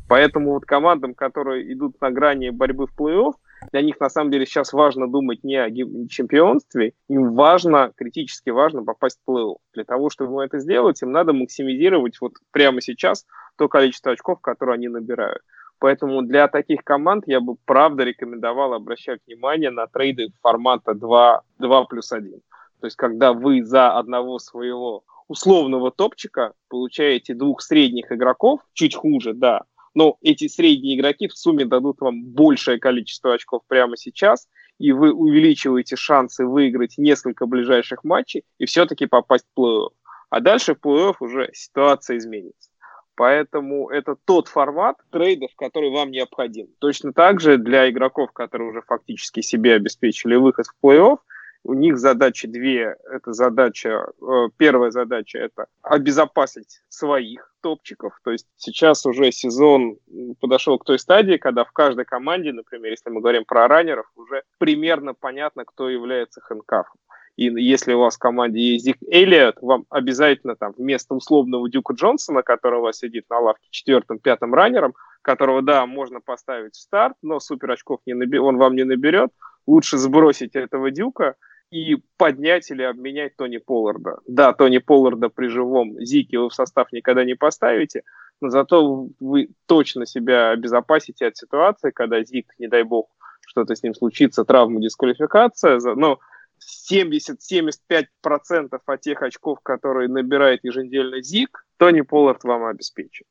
Поэтому вот командам, которые идут на грани борьбы в плей-офф, для них на самом деле сейчас важно думать не о чемпионстве, им важно, критически важно попасть в плей-офф. Для того, чтобы это сделать, им надо максимизировать вот прямо сейчас то количество очков, которое они набирают. Поэтому для таких команд я бы правда рекомендовал обращать внимание на трейды формата 2, 2 плюс 1. То есть когда вы за одного своего условного топчика получаете двух средних игроков, чуть хуже, да, но эти средние игроки в сумме дадут вам большее количество очков прямо сейчас, и вы увеличиваете шансы выиграть несколько ближайших матчей и все-таки попасть в плей-офф. А дальше в плей-офф уже ситуация изменится. Поэтому это тот формат трейдов, который вам необходим. Точно так же для игроков, которые уже фактически себе обеспечили выход в плей-офф, у них задачи две. Это задача, э, первая задача это обезопасить своих топчиков. То есть сейчас уже сезон подошел к той стадии, когда в каждой команде, например, если мы говорим про раннеров, уже примерно понятно, кто является хэнкафом. И если у вас в команде есть Зик Эллиот, вам обязательно там вместо условного Дюка Джонсона, который у вас сидит на лавке четвертым, пятым раннером, которого, да, можно поставить в старт, но супер очков не наби- он вам не наберет, лучше сбросить этого Дюка, и поднять или обменять Тони Полларда. Да, Тони Полларда при живом Зике вы в состав никогда не поставите, но зато вы точно себя обезопасите от ситуации, когда Зик, не дай бог, что-то с ним случится, травма, дисквалификация, но 70-75% от тех очков, которые набирает еженедельно Зик, Тони Поллард вам обеспечит.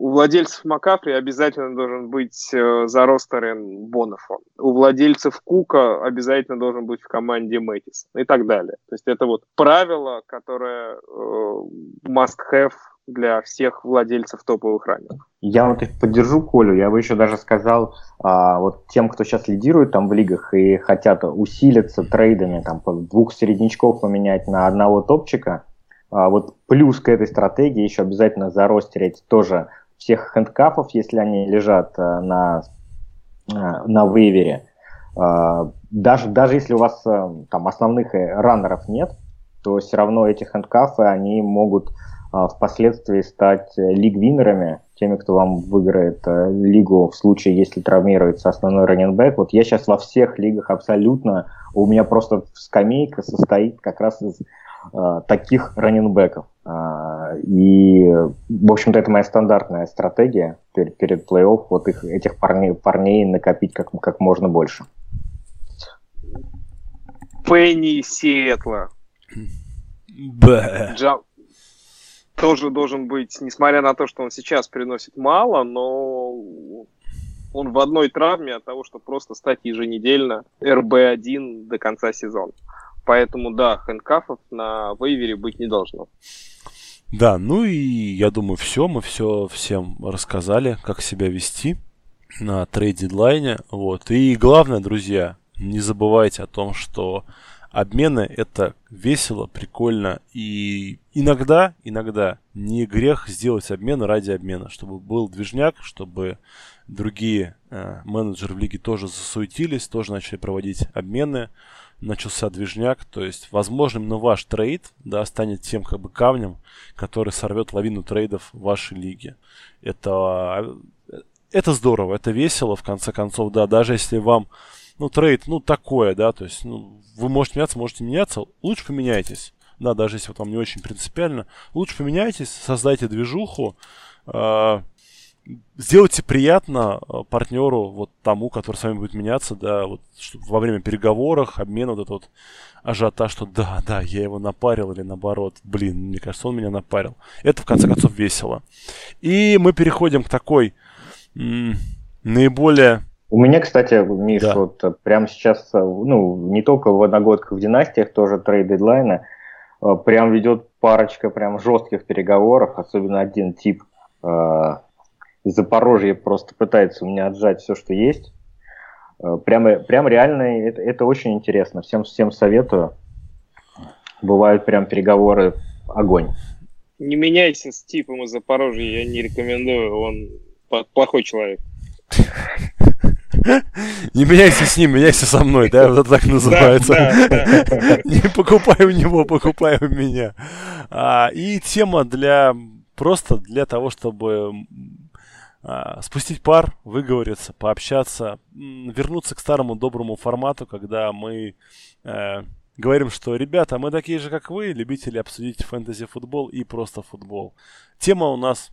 У владельцев Макафри обязательно должен быть э, заростерен Бонафон. У владельцев Кука обязательно должен быть в команде Мэтис и так далее. То есть это вот правило, которое э, must have для всех владельцев топовых раненых. Я вот поддержу Колю, я бы еще даже сказал, а, вот тем, кто сейчас лидирует там в лигах и хотят усилиться трейдами, там, двух середнячков поменять на одного топчика, а, вот плюс к этой стратегии еще обязательно заростерить тоже всех хендкафов, если они лежат а, на, а, на вейвере. А, даже, даже если у вас там основных раннеров нет, то все равно эти хендкафы, они могут впоследствии стать лиг-винерами, теми, кто вам выиграет э, лигу в случае, если травмируется основной раненбэк. Вот я сейчас во всех лигах абсолютно, у меня просто скамейка состоит как раз из э, таких раненбеков. Э, и, в общем-то, это моя стандартная стратегия перед, перед плей-офф, вот их, этих парней, парней накопить как, как можно больше. Пенни Сиэтла. Джам, тоже должен быть, несмотря на то, что он сейчас приносит мало, но он в одной травме от того, что просто стать еженедельно РБ-1 до конца сезона. Поэтому, да, хэнкафов на вейвере быть не должно. Да, ну и я думаю, все, мы все всем рассказали, как себя вести на трейд-дедлайне. Вот. И главное, друзья, не забывайте о том, что обмены это весело, прикольно и иногда, иногда не грех сделать обмен ради обмена, чтобы был движняк, чтобы другие э, менеджеры в лиге тоже засуетились, тоже начали проводить обмены, начался движняк, то есть, возможно, именно ваш трейд, да, станет тем как бы камнем, который сорвет лавину трейдов в вашей лиге. Это, э, это здорово, это весело, в конце концов, да, даже если вам ну, трейд, ну, такое, да, то есть, ну, вы можете меняться, можете меняться, лучше поменяйтесь. Да, даже если вот вам не очень принципиально, лучше поменяйтесь, создайте движуху, э, сделайте приятно а, партнеру, вот тому, который с вами будет меняться, да, вот во время переговоров, обмена, вот этот вот ажиотаж, что да, да, я его напарил или наоборот, блин, мне кажется, он меня напарил. Это, в конце концов, весело. И мы переходим к такой м- наиболее у меня, кстати, Миш, да. вот э, прямо сейчас, э, ну, не только в одногодках, в династиях тоже трейд дедлайна, э, прям ведет парочка прям жестких переговоров, особенно один тип из Запорожья просто пытается у меня отжать все, что есть. Прямо, прям реально это, это очень интересно. Всем, всем советую. Бывают прям переговоры огонь. Не меняйся с типом из Запорожья, я не рекомендую, он плохой человек. Не меняйся с ним, меняйся со мной, да, вот это так называется. Не покупай у него, покупай у меня. А, и тема для просто для того, чтобы спустить пар, выговориться, пообщаться, вернуться к старому доброму формату, когда мы э, говорим, что, ребята, мы такие же, как вы, любители обсудить фэнтези-футбол и просто футбол. Тема у нас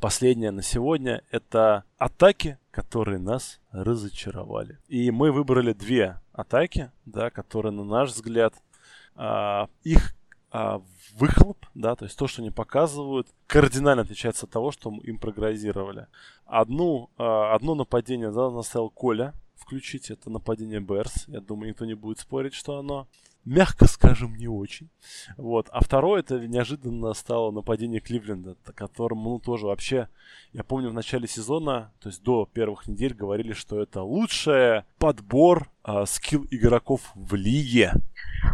последняя на сегодня – это атаки, которые нас разочаровали. И мы выбрали две атаки, да, которые, на наш взгляд, а, их а, выхлоп, да, то есть то, что они показывают, кардинально отличается от того, что им прогнозировали. Одну, а, одно нападение да, наставил Коля включить, это нападение Берс. Я думаю, никто не будет спорить, что оно мягко скажем, не очень. Вот. А второе, это неожиданно стало нападение Кливленда, которому, ну, тоже вообще, я помню, в начале сезона, то есть до первых недель, говорили, что это лучший подбор э, скилл игроков в лиге.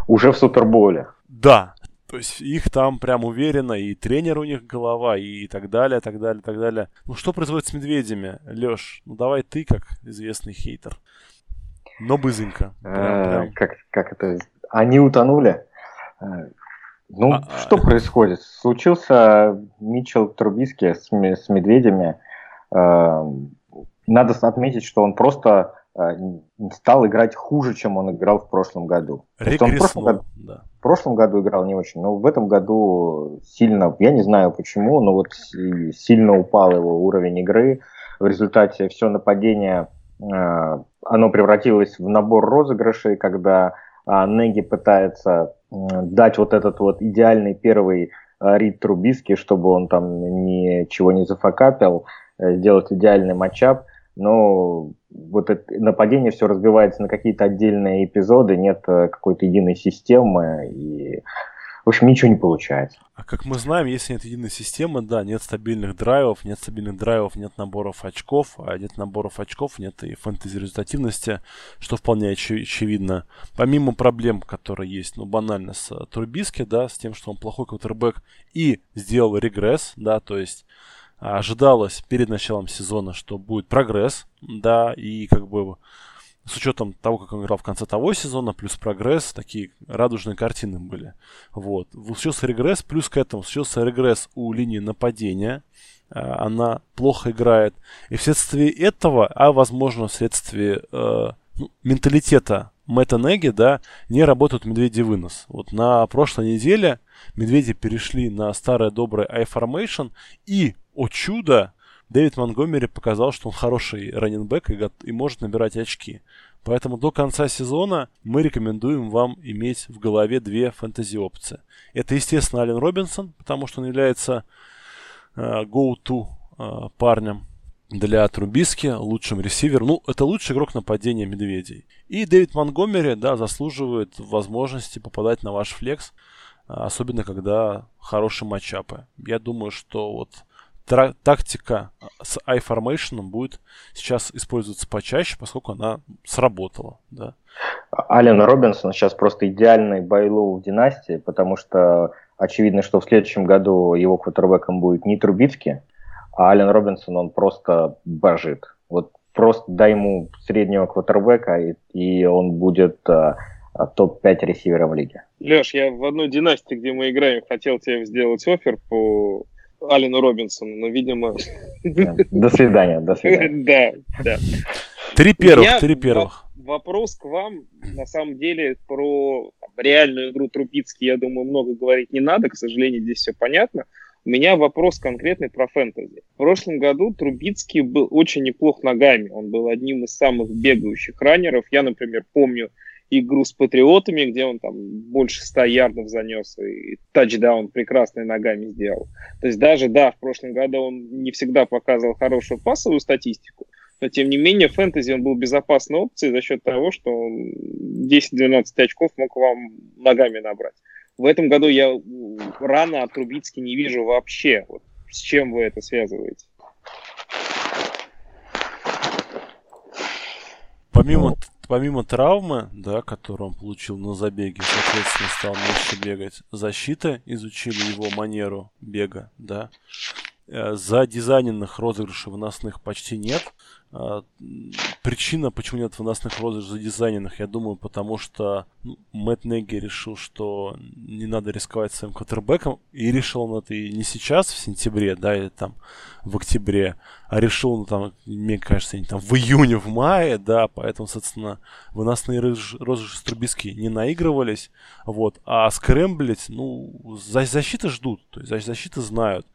Уже в Суперболе. Да, то есть их там прям уверенно, и тренер у них голова, и так далее, так далее, так далее. Ну что происходит с медведями, Леш? Ну давай ты, как известный хейтер. Но бызенько. Прям, э, прям. Как, как это они утонули. Э, ну, а, а, что а... происходит? Случился Митчел Трубиски с, с медведями. Э, надо отметить, что он просто стал играть хуже, чем он играл в прошлом году. Регреснул, в, прошлом году, да. в прошлом году играл не очень, но в этом году сильно, я не знаю почему, но вот сильно упал его уровень игры. В результате все нападение, оно превратилось в набор розыгрышей, когда а Неги пытается дать вот этот вот идеальный первый а, рит Трубиски, чтобы он там ничего не зафакапил, э, сделать идеальный матчап, но вот это нападение все разбивается на какие-то отдельные эпизоды, нет э, какой-то единой системы, и В общем, ничего не получается. А как мы знаем, если нет единой системы, да, нет стабильных драйвов, нет стабильных драйвов, нет наборов очков, а нет наборов очков, нет и фэнтези результативности, что вполне оч- очевидно. Помимо проблем, которые есть, ну, банально с uh, Трубиски, да, с тем, что он плохой квотербек и сделал регресс, да, то есть ожидалось перед началом сезона, что будет прогресс, да, и как бы с учетом того, как он играл в конце того сезона, плюс прогресс, такие радужные картины были. Вот. Случился регресс, плюс к этому случился регресс у линии нападения. А, она плохо играет. И вследствие этого, а возможно вследствие э, ну, менталитета Мэтта Неги, да, не работают медведи вынос. Вот на прошлой неделе медведи перешли на старое доброе I-Formation и, о чудо, Дэвид Монгомери показал, что он хороший раненбэк и, и может набирать очки. Поэтому до конца сезона мы рекомендуем вам иметь в голове две фэнтези-опции. Это, естественно, Ален Робинсон, потому что он является э, go-to э, парнем для Трубиски, лучшим ресивером. Ну, это лучший игрок нападения медведей. И Дэвид Монгомери, да, заслуживает возможности попадать на ваш флекс, особенно когда хорошие матчапы. Я думаю, что вот тактика с I-Formation будет сейчас использоваться почаще, поскольку она сработала. Да. Ален Робинсон сейчас просто идеальный байлоу в династии, потому что очевидно, что в следующем году его квотербеком будет не Трубицкий, а Ален Робинсон, он просто божит. Вот просто дай ему среднего квотербека, и, и он будет а, топ-5 ресивера в лиге. Леш, я в одной династии, где мы играем, хотел тебе сделать офер по Алину Робинсону, но, видимо... До свидания, до свидания. Да, да. Три первых, три первых. Вопрос к вам, на самом деле, про реальную игру Трубицкий, я думаю, много говорить не надо, к сожалению, здесь все понятно. У меня вопрос конкретный про фэнтези. В прошлом году Трубицкий был очень неплох ногами. Он был одним из самых бегающих раннеров. Я, например, помню игру с Патриотами, где он там больше 100 ярдов занес и тачдаун прекрасной ногами сделал. То есть даже, да, в прошлом году он не всегда показывал хорошую пасовую статистику, но тем не менее фэнтези он был безопасной опцией за счет того, что он 10-12 очков мог вам ногами набрать. В этом году я рано от Трубицки не вижу вообще. Вот с чем вы это связываете? Помимо помимо травмы, да, которую он получил на забеге, соответственно, стал меньше бегать, защита изучили его манеру бега, да. Э, за дизайненных розыгрышей выносных почти нет. А, причина, почему нет выносных розыгрышей задизайненных, я думаю, потому что ну, Мэтт Неги решил, что не надо рисковать своим квотербеком, и решил он это и не сейчас, в сентябре, да, или там в октябре, а решил он там, мне кажется, там в июне, в мае, да, поэтому, соответственно, выносные розыгрыши с Трубиски не наигрывались, вот, а скрэмблить, ну, защиты ждут, то есть защиты знают.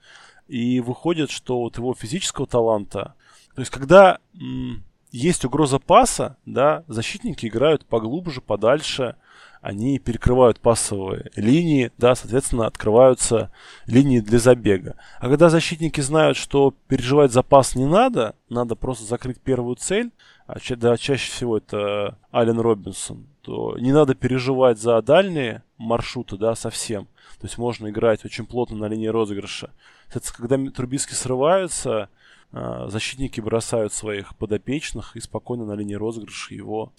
И выходит, что вот его физического таланта то есть, когда м, есть угроза паса, да, защитники играют поглубже, подальше, они перекрывают пасовые линии, да, соответственно, открываются линии для забега. А когда защитники знают, что переживать за пас не надо, надо просто закрыть первую цель, а ча- да, чаще всего это Ален Робинсон, то не надо переживать за дальние маршруты, да, совсем. То есть можно играть очень плотно на линии розыгрыша. Соответственно, когда Трубиски срываются, а, защитники бросают своих подопечных и спокойно на линии розыгрыша его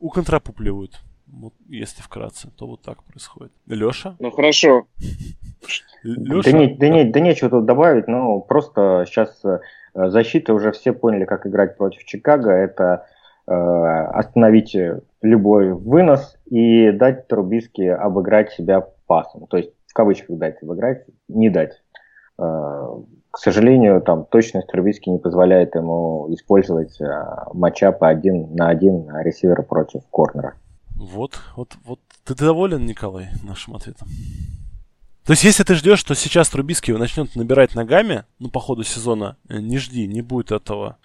уконтрапупливают. Вот, если вкратце, то вот так происходит. Леша? Ну хорошо. Леша? Да, не, да, не, да нечего тут добавить, но просто сейчас э, защита уже все поняли, как играть против Чикаго. Это остановить любой вынос и дать Трубиске обыграть себя пасом. То есть в кавычках дать обыграть, не дать. Э, к сожалению, там точность Трубицкий не позволяет ему использовать матчапы один на один ресивера против корнера. Вот, вот, вот. Ты доволен, Николай, нашим ответом? То есть, если ты ждешь, что сейчас Трубицкий начнет набирать ногами, ну, по ходу сезона, э, не жди, не будет этого.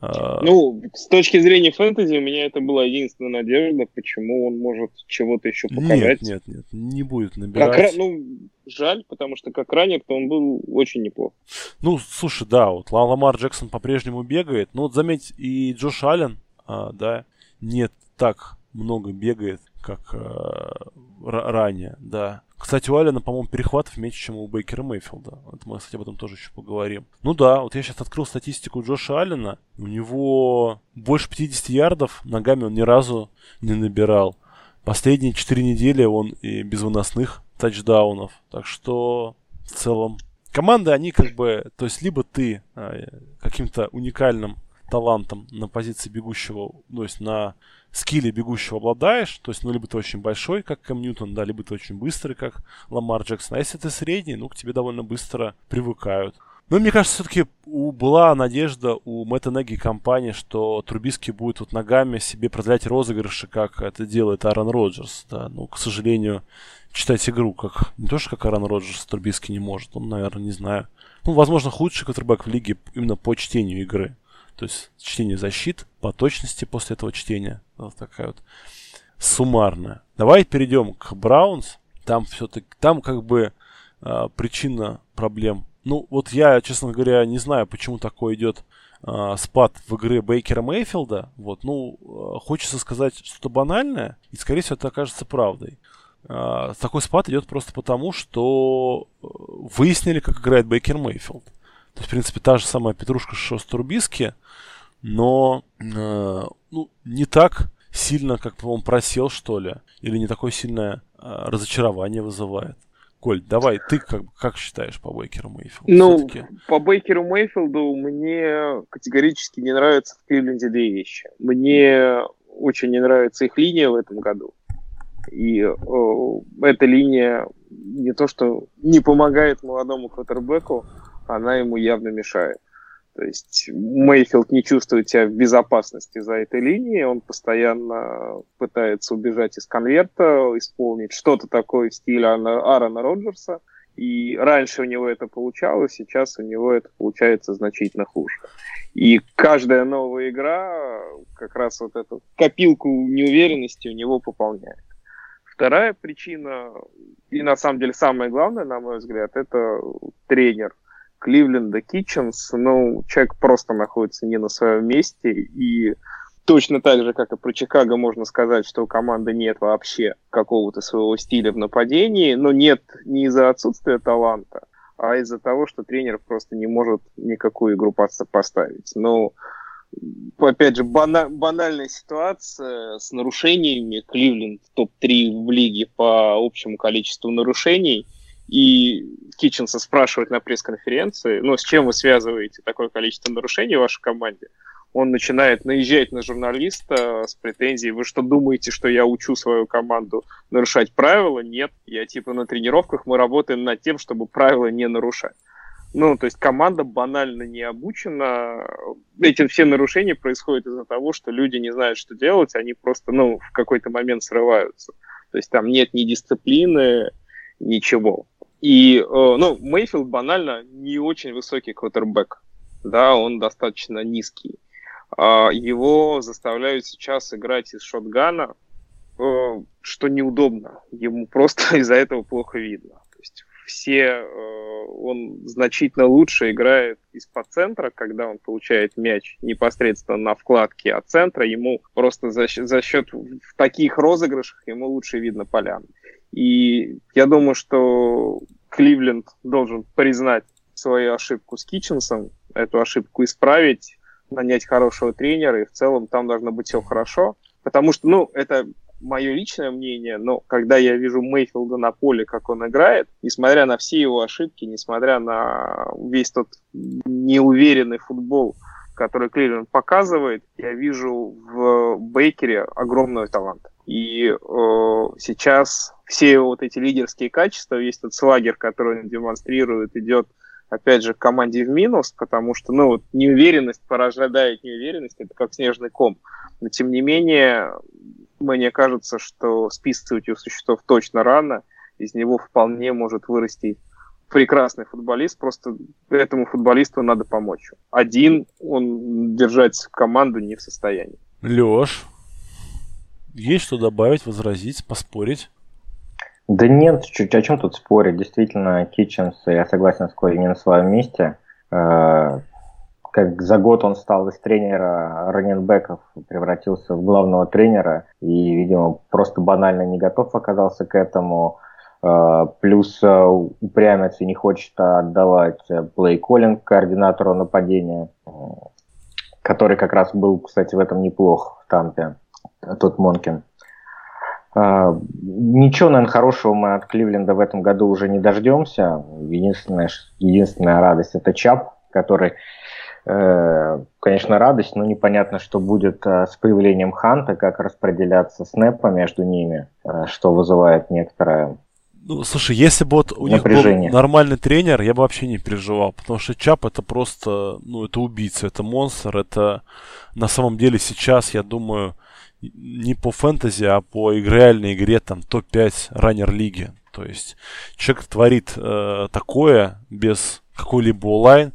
А, ну, с точки зрения фэнтези, у меня это была единственная надежда, почему он может чего-то еще показать. Нет, нет, нет, не будет набирать. Как, ну, жаль, потому что как ранее-то он был очень неплох. Ну, слушай, да, вот Ламар Джексон по-прежнему бегает. Ну, вот заметь, и Джош Аллен, а, да, нет так много бегает, как э, ранее, да. Кстати, у Алина, по-моему, перехватов меньше, чем у Бейкера Мейфилда. Это мы, кстати, об этом тоже еще поговорим. Ну да, вот я сейчас открыл статистику Джоша Аллена. У него больше 50 ярдов, ногами он ни разу не набирал. Последние 4 недели он и без выносных тачдаунов. Так что в целом команды, они как бы, то есть либо ты э, каким-то уникальным талантом на позиции бегущего, то есть на скилле бегущего обладаешь, то есть, ну, либо ты очень большой, как Кэм Ньютон, да, либо ты очень быстрый, как Ламар Джексон. А если ты средний, ну, к тебе довольно быстро привыкают. Но мне кажется, все-таки была надежда у Мэтта Неги компании, что Трубиски будет вот ногами себе продлять розыгрыши, как это делает Аарон Роджерс. Да. Ну, к сожалению, читать игру, как не то, что как Аарон Роджерс Трубиски не может. Он, наверное, не знаю. Ну, возможно, худший квотербек в лиге именно по чтению игры. То есть чтение защит по точности после этого чтения. Вот такая вот суммарная. Давай перейдем к Браунс. Там все-таки, там как бы э, причина проблем. Ну, вот я, честно говоря, не знаю, почему такой идет э, спад в игре Бейкера Мейфилда. Вот, ну, э, хочется сказать что-то банальное, и, скорее всего, это окажется правдой. Э, такой спад идет просто потому, что выяснили, как играет Бейкер Мейфилд. То есть, в принципе, та же самая Петрушка Шострубиски, но э, ну, не так сильно, как, по-моему, просел, что ли, или не такое сильное э, разочарование вызывает. Коль, давай, ты как, как считаешь по Бейкеру Мейфилду? Ну, по Бейкеру Мейфилду мне категорически не нравятся в Кливленде две вещи. Мне очень не нравится их линия в этом году. И о, эта линия не то, что не помогает молодому квотербеку, она ему явно мешает. То есть Мейфилд не чувствует себя в безопасности за этой линией, он постоянно пытается убежать из конверта, исполнить что-то такое в стиле Аарона Роджерса, и раньше у него это получалось, сейчас у него это получается значительно хуже. И каждая новая игра как раз вот эту копилку неуверенности у него пополняет. Вторая причина, и на самом деле самое главное, на мой взгляд, это тренер – Кливленда Китченс, ну, человек просто находится не на своем месте, и точно так же, как и про Чикаго, можно сказать, что у команды нет вообще какого-то своего стиля в нападении, но нет не из-за отсутствия таланта, а из-за того, что тренер просто не может никакую игру поставить. Ну, опять же, бана- банальная ситуация с нарушениями. Кливленд топ-3 в лиге по общему количеству нарушений – и Китченса спрашивать на пресс-конференции, ну, с чем вы связываете такое количество нарушений в вашей команде, он начинает наезжать на журналиста с претензией, вы что думаете, что я учу свою команду нарушать правила? Нет, я типа на тренировках мы работаем над тем, чтобы правила не нарушать. Ну, то есть команда банально не обучена. Эти все нарушения происходят из-за того, что люди не знают, что делать, они просто, ну, в какой-то момент срываются. То есть там нет ни дисциплины, ничего. И, э, ну, Мейфилд банально не очень высокий квотербек. Да, он достаточно низкий. А, его заставляют сейчас играть из шотгана, э, что неудобно. Ему просто из-за этого плохо видно. То есть все, э, он значительно лучше играет из-под центра, когда он получает мяч непосредственно на вкладке от центра, ему просто за, за счет в таких розыгрышах ему лучше видно поляну. И я думаю, что Кливленд должен признать свою ошибку с Китченсом, эту ошибку исправить, нанять хорошего тренера, и в целом там должно быть все хорошо. Потому что, ну, это мое личное мнение, но когда я вижу Мейфилда на поле, как он играет, несмотря на все его ошибки, несмотря на весь тот неуверенный футбол, который Кливленд показывает, я вижу в Бейкере огромный талант. И э, сейчас все вот эти лидерские качества, весь этот слагер, который он демонстрирует, идет опять же, команде в минус, потому что, ну, вот неуверенность порождает неуверенность, это как снежный ком. Но, тем не менее, мне кажется, что списывать у существов точно рано, из него вполне может вырасти прекрасный футболист, просто этому футболисту надо помочь. Один он держать команду не в состоянии. Леш, есть что добавить, возразить, поспорить? Да нет, чуть о чем тут спорить. Действительно, Китченс, я согласен с Кори, не на своем месте. Э, как за год он стал из тренера раненбеков, превратился в главного тренера и, видимо, просто банально не готов оказался к этому. Э, плюс э, упрямец и не хочет отдавать плей-коллинг координатору нападения, который как раз был, кстати, в этом неплох в Тампе, тот Монкин. Э, ничего, наверное, хорошего мы от Кливленда в этом году уже не дождемся. Единственная, единственная радость это Чап, который, конечно, радость, но непонятно, что будет с появлением Ханта, как распределяться снэпа между ними, что вызывает некоторое ну, слушай, если бы вот у Напряжение. них был нормальный тренер, я бы вообще не переживал, потому что Чап это просто, ну, это убийца, это монстр, это на самом деле сейчас, я думаю, не по фэнтези, а по реальной игре там топ-5 раннер лиги. То есть человек творит э, такое без какой-либо онлайн,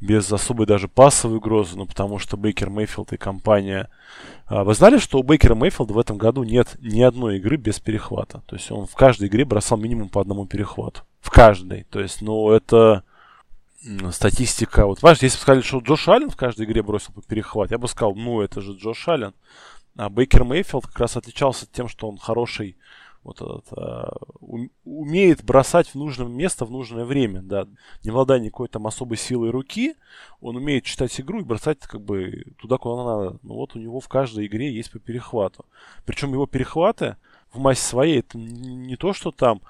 без особой даже пассовой угрозы, ну, потому что Бейкер Мейфилд и компания а, вы знали, что у Бейкера Мейфилда в этом году нет ни одной игры без перехвата? То есть он в каждой игре бросал минимум по одному перехвату. В каждой. То есть, ну, это статистика. Вот, понимаешь, если бы сказали, что Джош Аллен в каждой игре бросил перехват, я бы сказал, ну, это же Джош Аллен. А Бейкер Мейфилд как раз отличался тем, что он хороший вот этот, а, умеет бросать в нужное место в нужное время, да, не обладая никакой там особой силой руки, он умеет читать игру и бросать как бы туда, куда надо. Ну вот у него в каждой игре есть по перехвату. Причем его перехваты в массе своей это не то, что там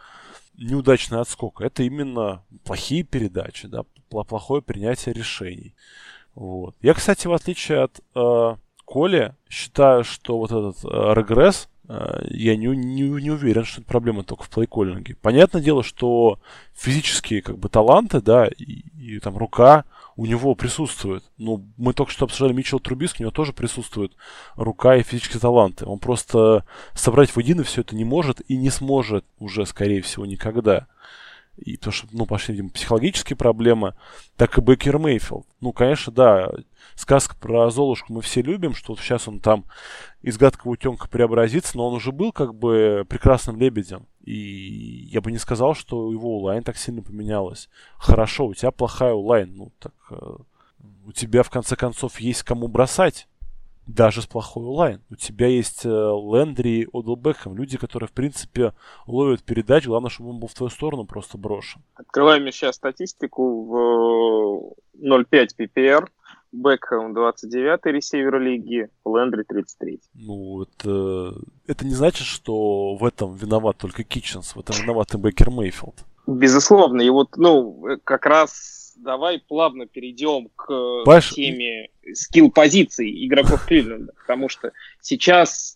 неудачный отскок, это именно плохие передачи, да, плохое принятие решений. Вот. Я, кстати, в отличие от э, Коли, считаю, что вот этот э, регресс Э, я не, не, не уверен, что это проблема только в плейколлинге. Понятное дело, что физические как бы таланты, да, и, и там рука у него присутствует. Ну, мы только что обсуждали Митчелл Трубиски, у него тоже присутствует рука и физические таланты. Он просто собрать воедино все это не может и не сможет уже, скорее всего, никогда. И потому что, ну, пошли, видимо, психологические проблемы, так и Бекер Мейфилд. Ну, конечно, да, сказка про Золушку мы все любим, что вот сейчас он там из гадкого утенка преобразится, но он уже был как бы прекрасным лебедем. И я бы не сказал, что его онлайн так сильно поменялось. Хорошо, у тебя плохая онлайн, ну так э, у тебя в конце концов есть кому бросать даже с плохой онлайн. У тебя есть э, Лендри и Бекхэм, люди, которые, в принципе, ловят передачу, главное, чтобы он был в твою сторону просто брошен. Открываем сейчас статистику в 0.5 PPR. Бекхэм 29-й ресивер лиги, Лендри 33 Ну, это, это не значит, что в этом виноват только Китченс, в этом виноват и Бекер Мейфилд. Безусловно, и вот, ну, как раз давай плавно перейдем к Паш... теме скилл-позиций игроков Кливленда, потому что сейчас э,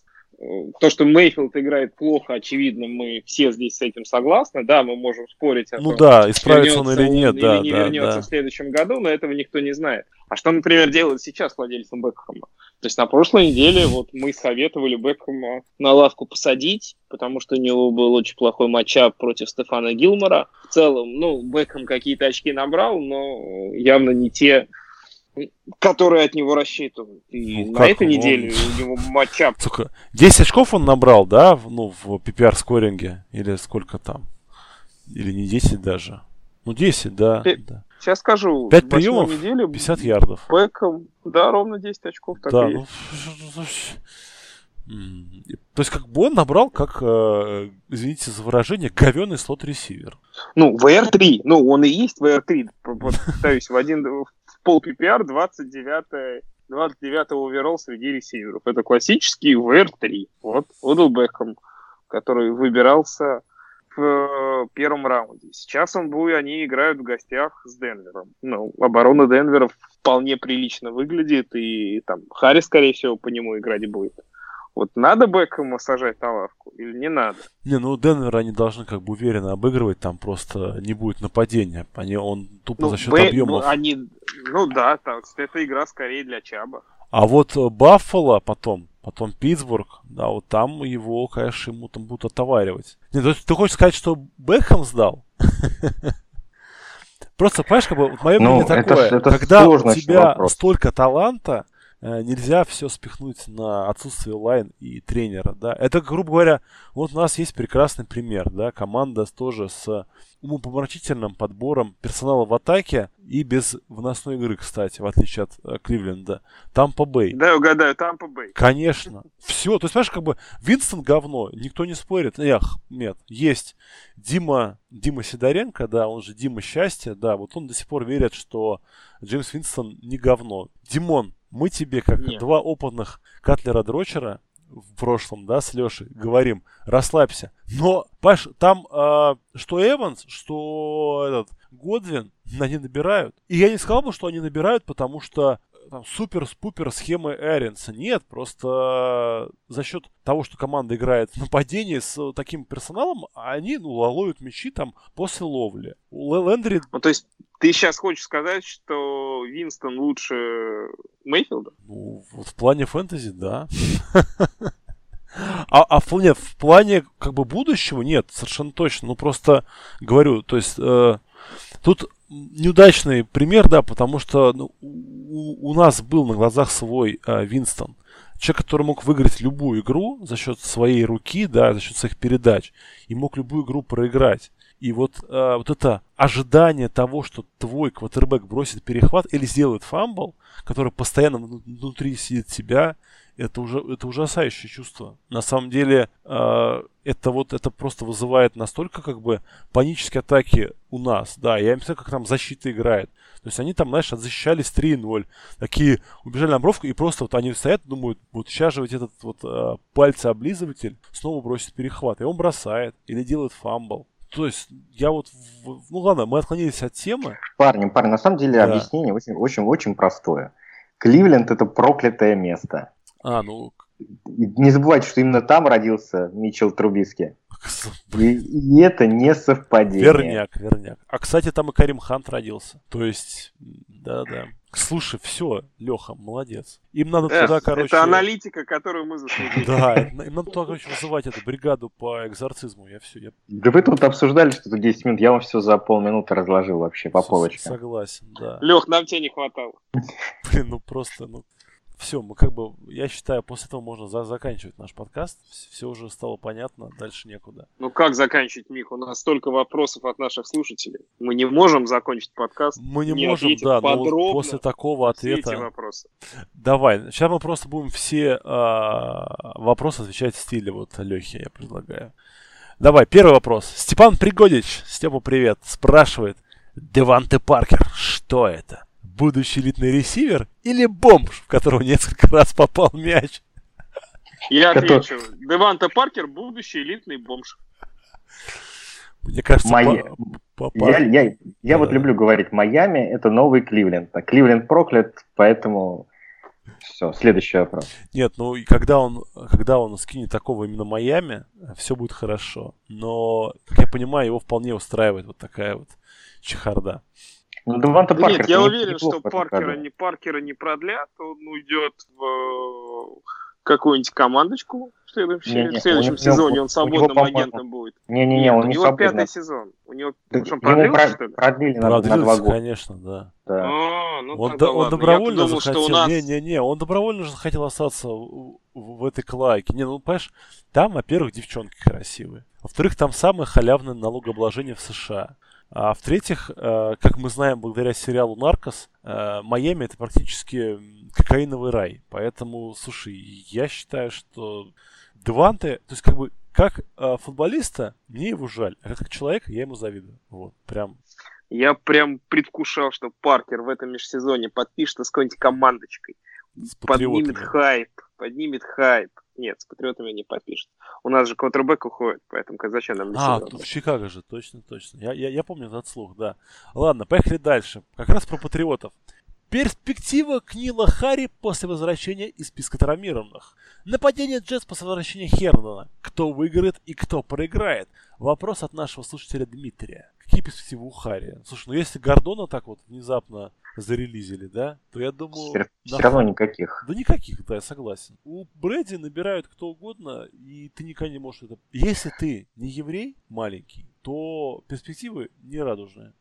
то, что Мейфилд играет плохо, очевидно, мы все здесь с этим согласны. Да, мы можем спорить о ну том, да, исправится он или нет, он да, или не да, вернется да. в следующем году, но этого никто не знает. А что, например, делает сейчас владельцем Бекхэма? То есть на прошлой неделе вот мы советовали Бекхэма на лавку посадить, потому что у него был очень плохой матчап против Стефана Гилмора. В целом, ну, Бекхэм какие-то очки набрал, но явно не те, которые от него рассчитывают. И ну, на этой он... неделе у него матчап... Сука, 10 очков он набрал, да, ну, в PPR-скоринге? Или сколько там? Или не 10 даже? Ну, 10, да. Пи- да. Сейчас скажу. 5 приемов, неделе 50 ярдов. Бэком, да, ровно 10 очков. Так да, ну, то есть как бы он набрал, как, э, извините за выражение, говеный слот-ресивер. Ну, VR3, ну он и есть VR3, повторюсь, в один в пол PPR 29 29 оверолл среди ресиверов. Это классический VR3. Вот, Одел Бекхэм, который выбирался в э, первом раунде. Сейчас он будет, они играют в гостях с Денвером. Ну, оборона Денвера вполне прилично выглядит, и там Харри, скорее всего, по нему играть будет. Вот надо Бекхэма сажать на лавку или не надо? Не, ну Денвер они должны как бы уверенно обыгрывать, там просто не будет нападения. Они, он тупо ну, за счет Б, объемов. Ну, они, ну да, так, это игра скорее для Чаба. А вот Баффало потом, потом Питтсбург, да, вот там его, конечно, ему там будут отоваривать. Нет, то ты хочешь сказать, что Бэкхэм сдал? Просто, понимаешь, как бы, вот мое ну, мнение такое, это, это когда у тебя столько таланта, э, нельзя все спихнуть на отсутствие лайн и тренера, да. Это, грубо говоря, вот у нас есть прекрасный пример, да, команда тоже с умопомрачительным подбором персонала в атаке и без выносной игры, кстати, в отличие от э, Кливленда. Тампа Бэй. Да, угадаю, Тампа Бэй. Конечно. Все. То есть, понимаешь, как бы Винстон говно, никто не спорит. Эх, нет, есть Дима, Дима Сидоренко, да, он же Дима Счастье, да, вот он до сих пор верит, что Джеймс Винстон не говно. Димон, мы тебе, как Нет. два опытных Катлера Дрочера в прошлом, да, с Лешей, говорим, расслабься. Но, Паш, там э, что Эванс, что этот Годвин, они набирают. И я не сказал бы, что они набирают, потому что там супер-спупер схемы Эринса. Нет, просто за счет того, что команда играет в нападении с таким персоналом, они ну, ловят мячи там после ловли. У Лэ- Лендри Ну, то есть ты сейчас хочешь сказать, что Винстон лучше Мейфилда? Ну, вот в плане фэнтези, да. А, а в, плане, в плане как бы будущего нет, совершенно точно. Ну просто говорю, то есть э, тут неудачный пример, да, потому что ну, у, у нас был на глазах свой э, Винстон. Человек, который мог выиграть любую игру за счет своей руки, да, за счет своих передач, и мог любую игру проиграть. И вот, э, вот это ожидание того, что твой квотербек бросит перехват или сделает фамбл, который постоянно вну- внутри сидит у тебя, это уже это ужасающее чувство. На самом деле, э, это вот это просто вызывает настолько как бы панические атаки у нас. Да, я не знаю, как там защита играет. То есть они там, знаешь, защищались 3-0. Такие убежали на бровку, и просто вот они стоят, думают, вот сейчас же вот этот вот э, пальцеоблизыватель снова бросит перехват. И он бросает или делает фамбл. То есть я вот, ну ладно, мы отклонились от темы. Парни, парни, на самом деле Да. объяснение очень, очень, очень простое. Кливленд это проклятое место. А, ну, не забывайте, что именно там родился Митчелл Трубиски. И, и это не совпадение. Верняк, верняк. А, кстати, там и Карим Хант родился. То есть, да-да. Слушай, все, Леха, молодец. Им надо Эх, туда, короче... Это аналитика, которую мы заслужили. Да, им надо туда, короче, вызывать эту бригаду по экзорцизму. Я все, я Да вы тут обсуждали что-то 10 минут, я вам все за полминуты разложил вообще по полочкам. согласен, да. Лех, нам тебя не хватало. Блин, ну просто, ну... Все, мы как бы, я считаю, после этого можно за- заканчивать наш подкаст. Все уже стало понятно, дальше некуда. Ну как заканчивать, Мих? У нас столько вопросов от наших слушателей. Мы не можем закончить подкаст. Мы не, Не можем, да, но вот после такого все эти ответа... вопросы. Давай, сейчас мы просто будем все а, вопросы отвечать в стиле вот Лехи, я предлагаю. Давай, первый вопрос. Степан Пригодич, Степа, привет, спрашивает. Деванте Паркер, что это? Будущий элитный ресивер или бомж, в которого несколько раз попал мяч? Я отвечу. Деванта Паркер – будущий элитный бомж. Мне кажется, Мои- по- по- Я, я, я вот Да. люблю говорить, Майами это новый Кливленд. А Кливленд проклят, поэтому все, следующий вопрос. Нет, ну и когда он, когда он скинет такого именно Майами, все будет хорошо. Но, как я понимаю, его вполне устраивает вот такая вот чехарда. Ну, Деванта Да Паркер Нет, я не- уверен, что Паркера не, Паркера не продлят. Он уйдет в э, какую-нибудь командочку в следующем, Не-не, в следующем у него- сезоне. у Он него, свободным по-моему, агентом будет. Не-не-не, он у не него свободный. пятый сезон. У него Так что, ему продлился, про- что ли? продлили на, на два Продлился, года. конечно, да. да. А, ну Он, тогда до- он добровольно думал, захотел. у нас... Не-не-не, он добровольно же захотел остаться в, в- в этой клайке. Не, ну понимаешь, там, во-первых, девчонки красивые. Во-вторых, там самое халявное налогообложение в США. А в-третьих, э, как мы знаем, благодаря сериалу «Наркос», э, Майами это практически кокаиновый рай. Поэтому, слушай, я считаю, что Деванте, то есть как бы как э, футболиста, мне его жаль, а как человека я ему завидую. Вот, прям. Я прям предвкушал, что Паркер в этом межсезоне подпишется с какой-нибудь командочкой. С Поднимет хайп. Поднимет хайп. Нет, с патриотами не подпишет. У нас же квотербек уходит, поэтому зачем нам А, в Чикаго же, точно, точно. Я, я, я помню этот слух, да. Ладно, поехали дальше. Как раз про патриотов. Перспектива Книла Харри после возвращения из списка травмированных. Нападение Джетс после возвращения Хернана. Кто выиграет и кто проиграет? Вопрос от нашего слушателя Дмитрия. Какие перспективы у Харри? Слушай, ну если Гордона так вот внезапно зарелизили, да, то я думаю... Все, на равно никаких. да никаких, да, я согласен. У Брэди набирают кто угодно, и ты никогда не можешь это... Если ты не еврей маленький, то перспективы не радужные.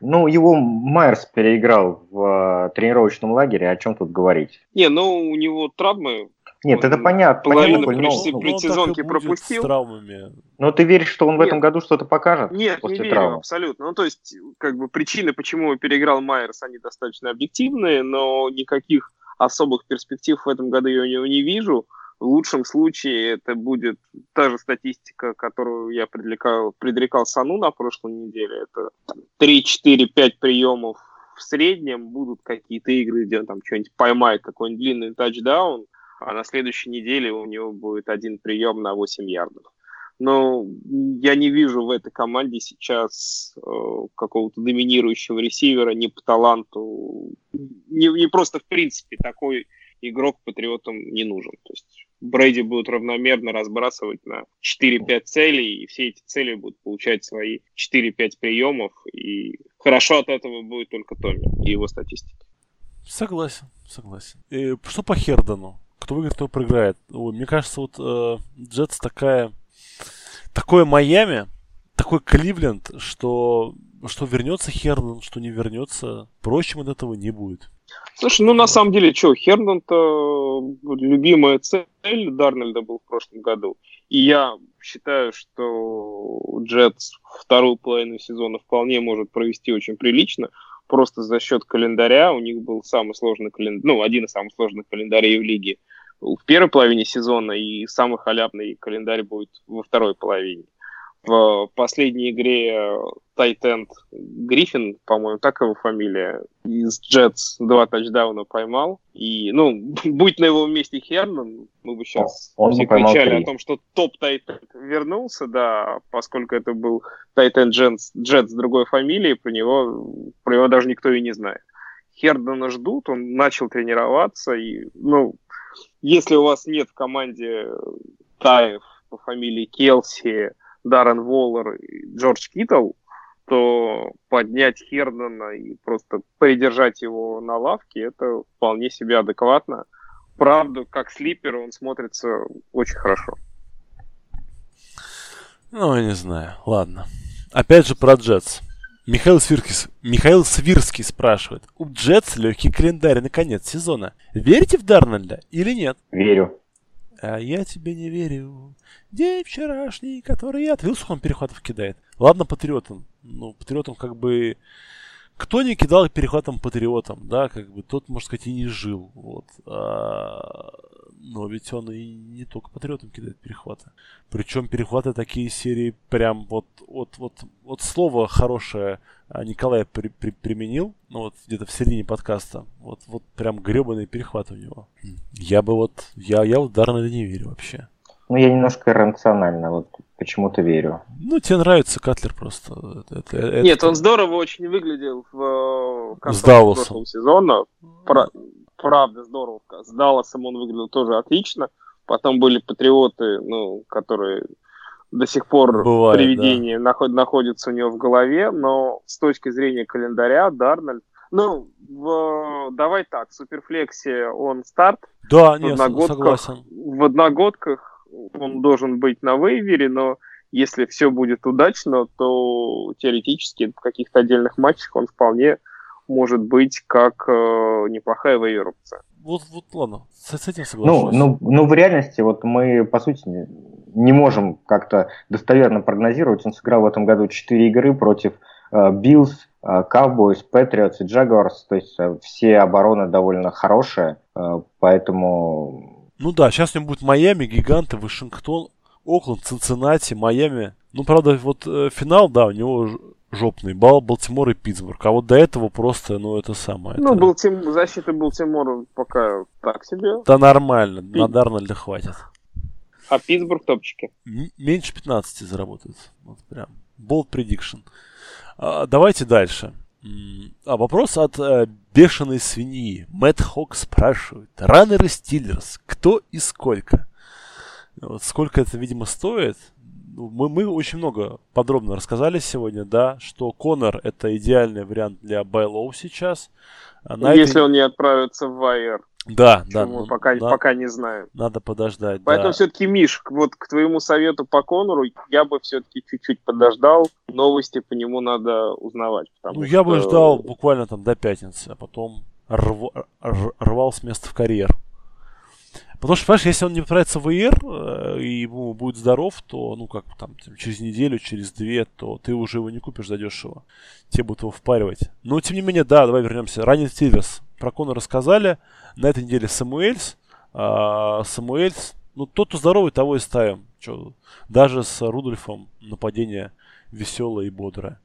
Ну, его Майерс переиграл в э, тренировочном лагере, о чем тут говорить? Не, ну у него травмы. Нет, Он это понятно. половину понятно, но- ну, предсезонки он так и будет пропустил. С травмами. Но ты веришь, что он в Нет. этом году что-то покажет Нет, после не верю, травмы? абсолютно. Ну, то есть, как бы причины, почему переиграл Майерс, они достаточно объективные, но никаких особых перспектив в этом году я у него не вижу. В лучшем случае это будет та же статистика, которую я предрекал, предрекал Сану на прошлой неделе. Это 3-4-5 приемов в среднем будут какие-то игры, где он там что-нибудь поймает, какой-нибудь длинный тачдаун, а на следующей неделе у него будет один прием на 8 ярдов. Но я не вижу в этой команде сейчас э, какого-то доминирующего ресивера ни по таланту, не, не просто в принципе такой игрок патриотам не нужен. То есть Брейди будет равномерно разбрасывать на 4-5 целей, и все эти цели будут получать свои 4-5 приемов, и хорошо от этого будет только Томми и его статистика. Согласен, согласен. И что по Хердону? Кто выиграет, кто проиграет? Ой, мне кажется, вот э, Джетс такая... Такое Майами, такой Кливленд, что, что вернется Хердон, что не вернется. Впрочем, от этого не будет. Слушай, ну на самом деле, что, Хернан-то любимая цель Дарнольда был в прошлом году. И я считаю, что Джетс вторую половину сезона вполне может провести очень прилично. Просто за счет календаря. У них был самый сложный календарь, ну, один из самых сложных календарей в лиге в первой половине сезона, и самый халявный календарь будет во второй половине. В последней игре Тайтенд Гриффин, по-моему, так его фамилия, из Джетс два тачдауна поймал. И, ну, будь на его месте Хернан, мы бы сейчас Он все кричали три. о том, что топ Тайтенд вернулся, да, поскольку это был Тайтенд Джетс, Джетс другой фамилией, про него, про него даже никто и не знает. Хердона ждут, он начал тренироваться, и, ну, если у вас нет в команде Таев по фамилии Келси, Даррен Воллер и Джордж Киттл, то поднять Хердона и просто придержать его на лавке, это вполне себе адекватно. Правда, как слипер он смотрится очень хорошо. Ну, я не знаю. Ладно. Опять же про Джетс. Михаил Свирский, Михаил Свирский спрашивает. У Джетс легкий календарь на конец сезона. Верите в Дарнольда или нет? Верю. А я тебе не верю. День вчерашний, который сколько он перехватов кидает? Ладно, патриотам. Ну, патриотам как бы... Кто не кидал перехватом патриотам, да, как бы тот, можно сказать, и не жил. Вот. А, Но ведь он и не только патриотам кидает перехваты. Причем перехваты такие серии прям вот, вот, вот, вот слово хорошее а, Николай при- при- применил, ну вот где-то в середине подкаста. Вот, вот прям гребаные перехваты у него. Я бы вот, я, я вот Дарнольда не верю вообще. Ну, я немножко рационально, вот почему-то верю. Ну, тебе нравится Катлер просто. Это- это- это- Нет, он здорово очень выглядел в э, конце прошлого сезона. Пра- правда, здорово. С Далласом он выглядел тоже отлично. Потом были патриоты, ну, которые до сих пор Бывает, привидения наход- находятся у него в голове, но с точки зрения календаря Дарнольд, ну, в- давай так, в Суперфлексе он старт, Да, в нет, согласен. в одногодках он должен быть на вейвере, но если все будет удачно, то теоретически в каких-то отдельных матчах он вполне может быть как э, неплохая waiver опция. Вот, вот, ладно, с, с этим Ну, соглашусь. ну, ну, в реальности, вот мы, по сути, не, не можем как-то достоверно прогнозировать. Он сыграл в этом году 4 игры против Bills, Cowboys, Patriots и Jaguars. То есть э, все обороны довольно хорошие, э, поэтому... Ну да, сейчас у него будет Майами, Гиганты, Вашингтон, Окленд, Цинциннати, Майами. Ну, правда, вот э, финал, да, у него жопный балл, Балтимор и Питтсбург. А вот до этого просто, ну, это самое. Ну, это- Балтим... защита Балтимора пока так себе, Да нормально, на Пи- Дарнольда хватит. а Питтсбург топчики. М- меньше 15 заработает. Вот прям. Bold prediction. А, давайте дальше. А вопрос от э, бешеной свиньи. Мэтт Хок спрашивает. Раннеры Стиллерс. Кто и сколько? Вот сколько это, видимо, стоит? Ну, Мы, мы очень много подробно рассказали сегодня, да, что Конор это идеальный вариант для Байлоу сейчас. А на этой- Если он не отправится в Вайер, Да, да. мы ну, пока, на- пока не знаем. Надо подождать. Поэтому да. все-таки, Миш, вот к твоему совету по Конору я бы все-таки чуть-чуть подождал. Новости по нему надо узнавать. Ну, я бы ждал буквально там до пятницы, а потом рв- рвал с места в карьер. Потому что, понимаешь, если он не отправится в ИР, э, и ему будет здоров, то, ну, как там, через неделю, через две, то ты уже его не купишь задешево. Тебе будут его впаривать. Но, тем не менее, да, давай вернемся. Ранен Тиллерс. Про Кона рассказали. На этой неделе Самуэльс. А, Самуэльс, ну, тот, кто здоровый, того и ставим. Че, даже с Рудольфом нападение веселое и бодрое.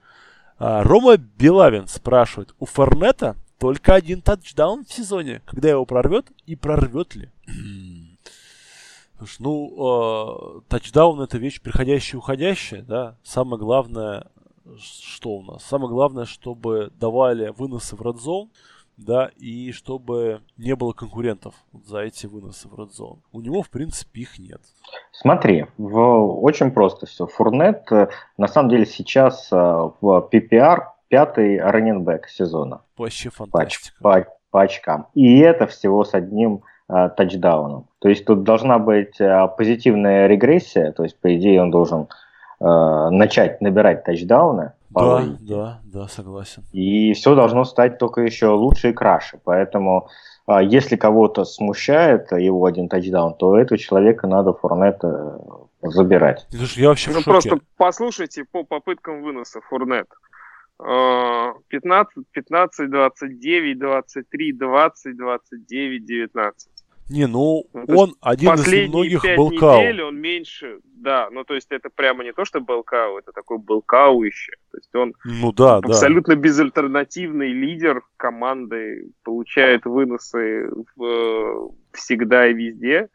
А, Рома Белавин спрашивает, у Форнета только один тачдаун в сезоне. Когда его прорвет и прорвет ли? ну, э, тачдаун это вещь приходящая и уходящая, да. Самое главное, что у нас? Самое главное, чтобы давали выносы в Zone, да, и чтобы не было конкурентов за эти выносы в Zone. У него, в принципе, их нет. Смотри, в, очень просто все. Фурнет, э, на самом деле, сейчас э, в PPR пятый раненбэк сезона. Вообще фантастика. По, по, по очкам. И это всего с одним тачдауном. То есть тут должна быть э, позитивная регрессия, то есть, по идее, он должен э, начать набирать тачдауны. Да, да, да, согласен. И все должно стать только еще лучше и краше. Поэтому, э, если кого-то смущает его один тачдаун, то этого человека надо Фурнета забирать. Слушай, я вообще ну, просто послушайте по попыткам выноса Фурнет. 15, 15, 29, 23, 20, 29, 19. Не, ну, ну он один из многих белкау. недель он меньше, да, ну то есть это прямо не то, что белкау, это такой белкау еще. То есть он ну, да, абсолютно да. безальтернативный лидер команды, получает выносы в, всегда и везде.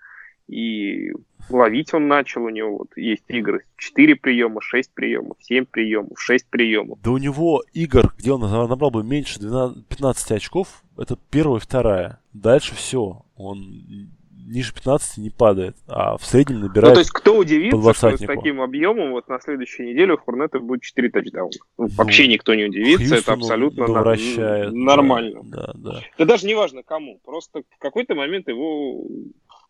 И ловить он начал, у него вот есть игры 4 приема, 6 приемов, 7 приемов, 6 приемов. Да у него игр, где он набрал бы меньше 12, 15 очков, это первая и вторая. Дальше все, он ниже 15 не падает, а в среднем набирает Ну, то есть кто удивится, что с таким объемом вот на следующей неделе у Фурнета будет 4 тачдауна? Ну, вообще никто не удивится, это абсолютно нормально. Да, да, да. да даже не важно кому, просто в какой-то момент его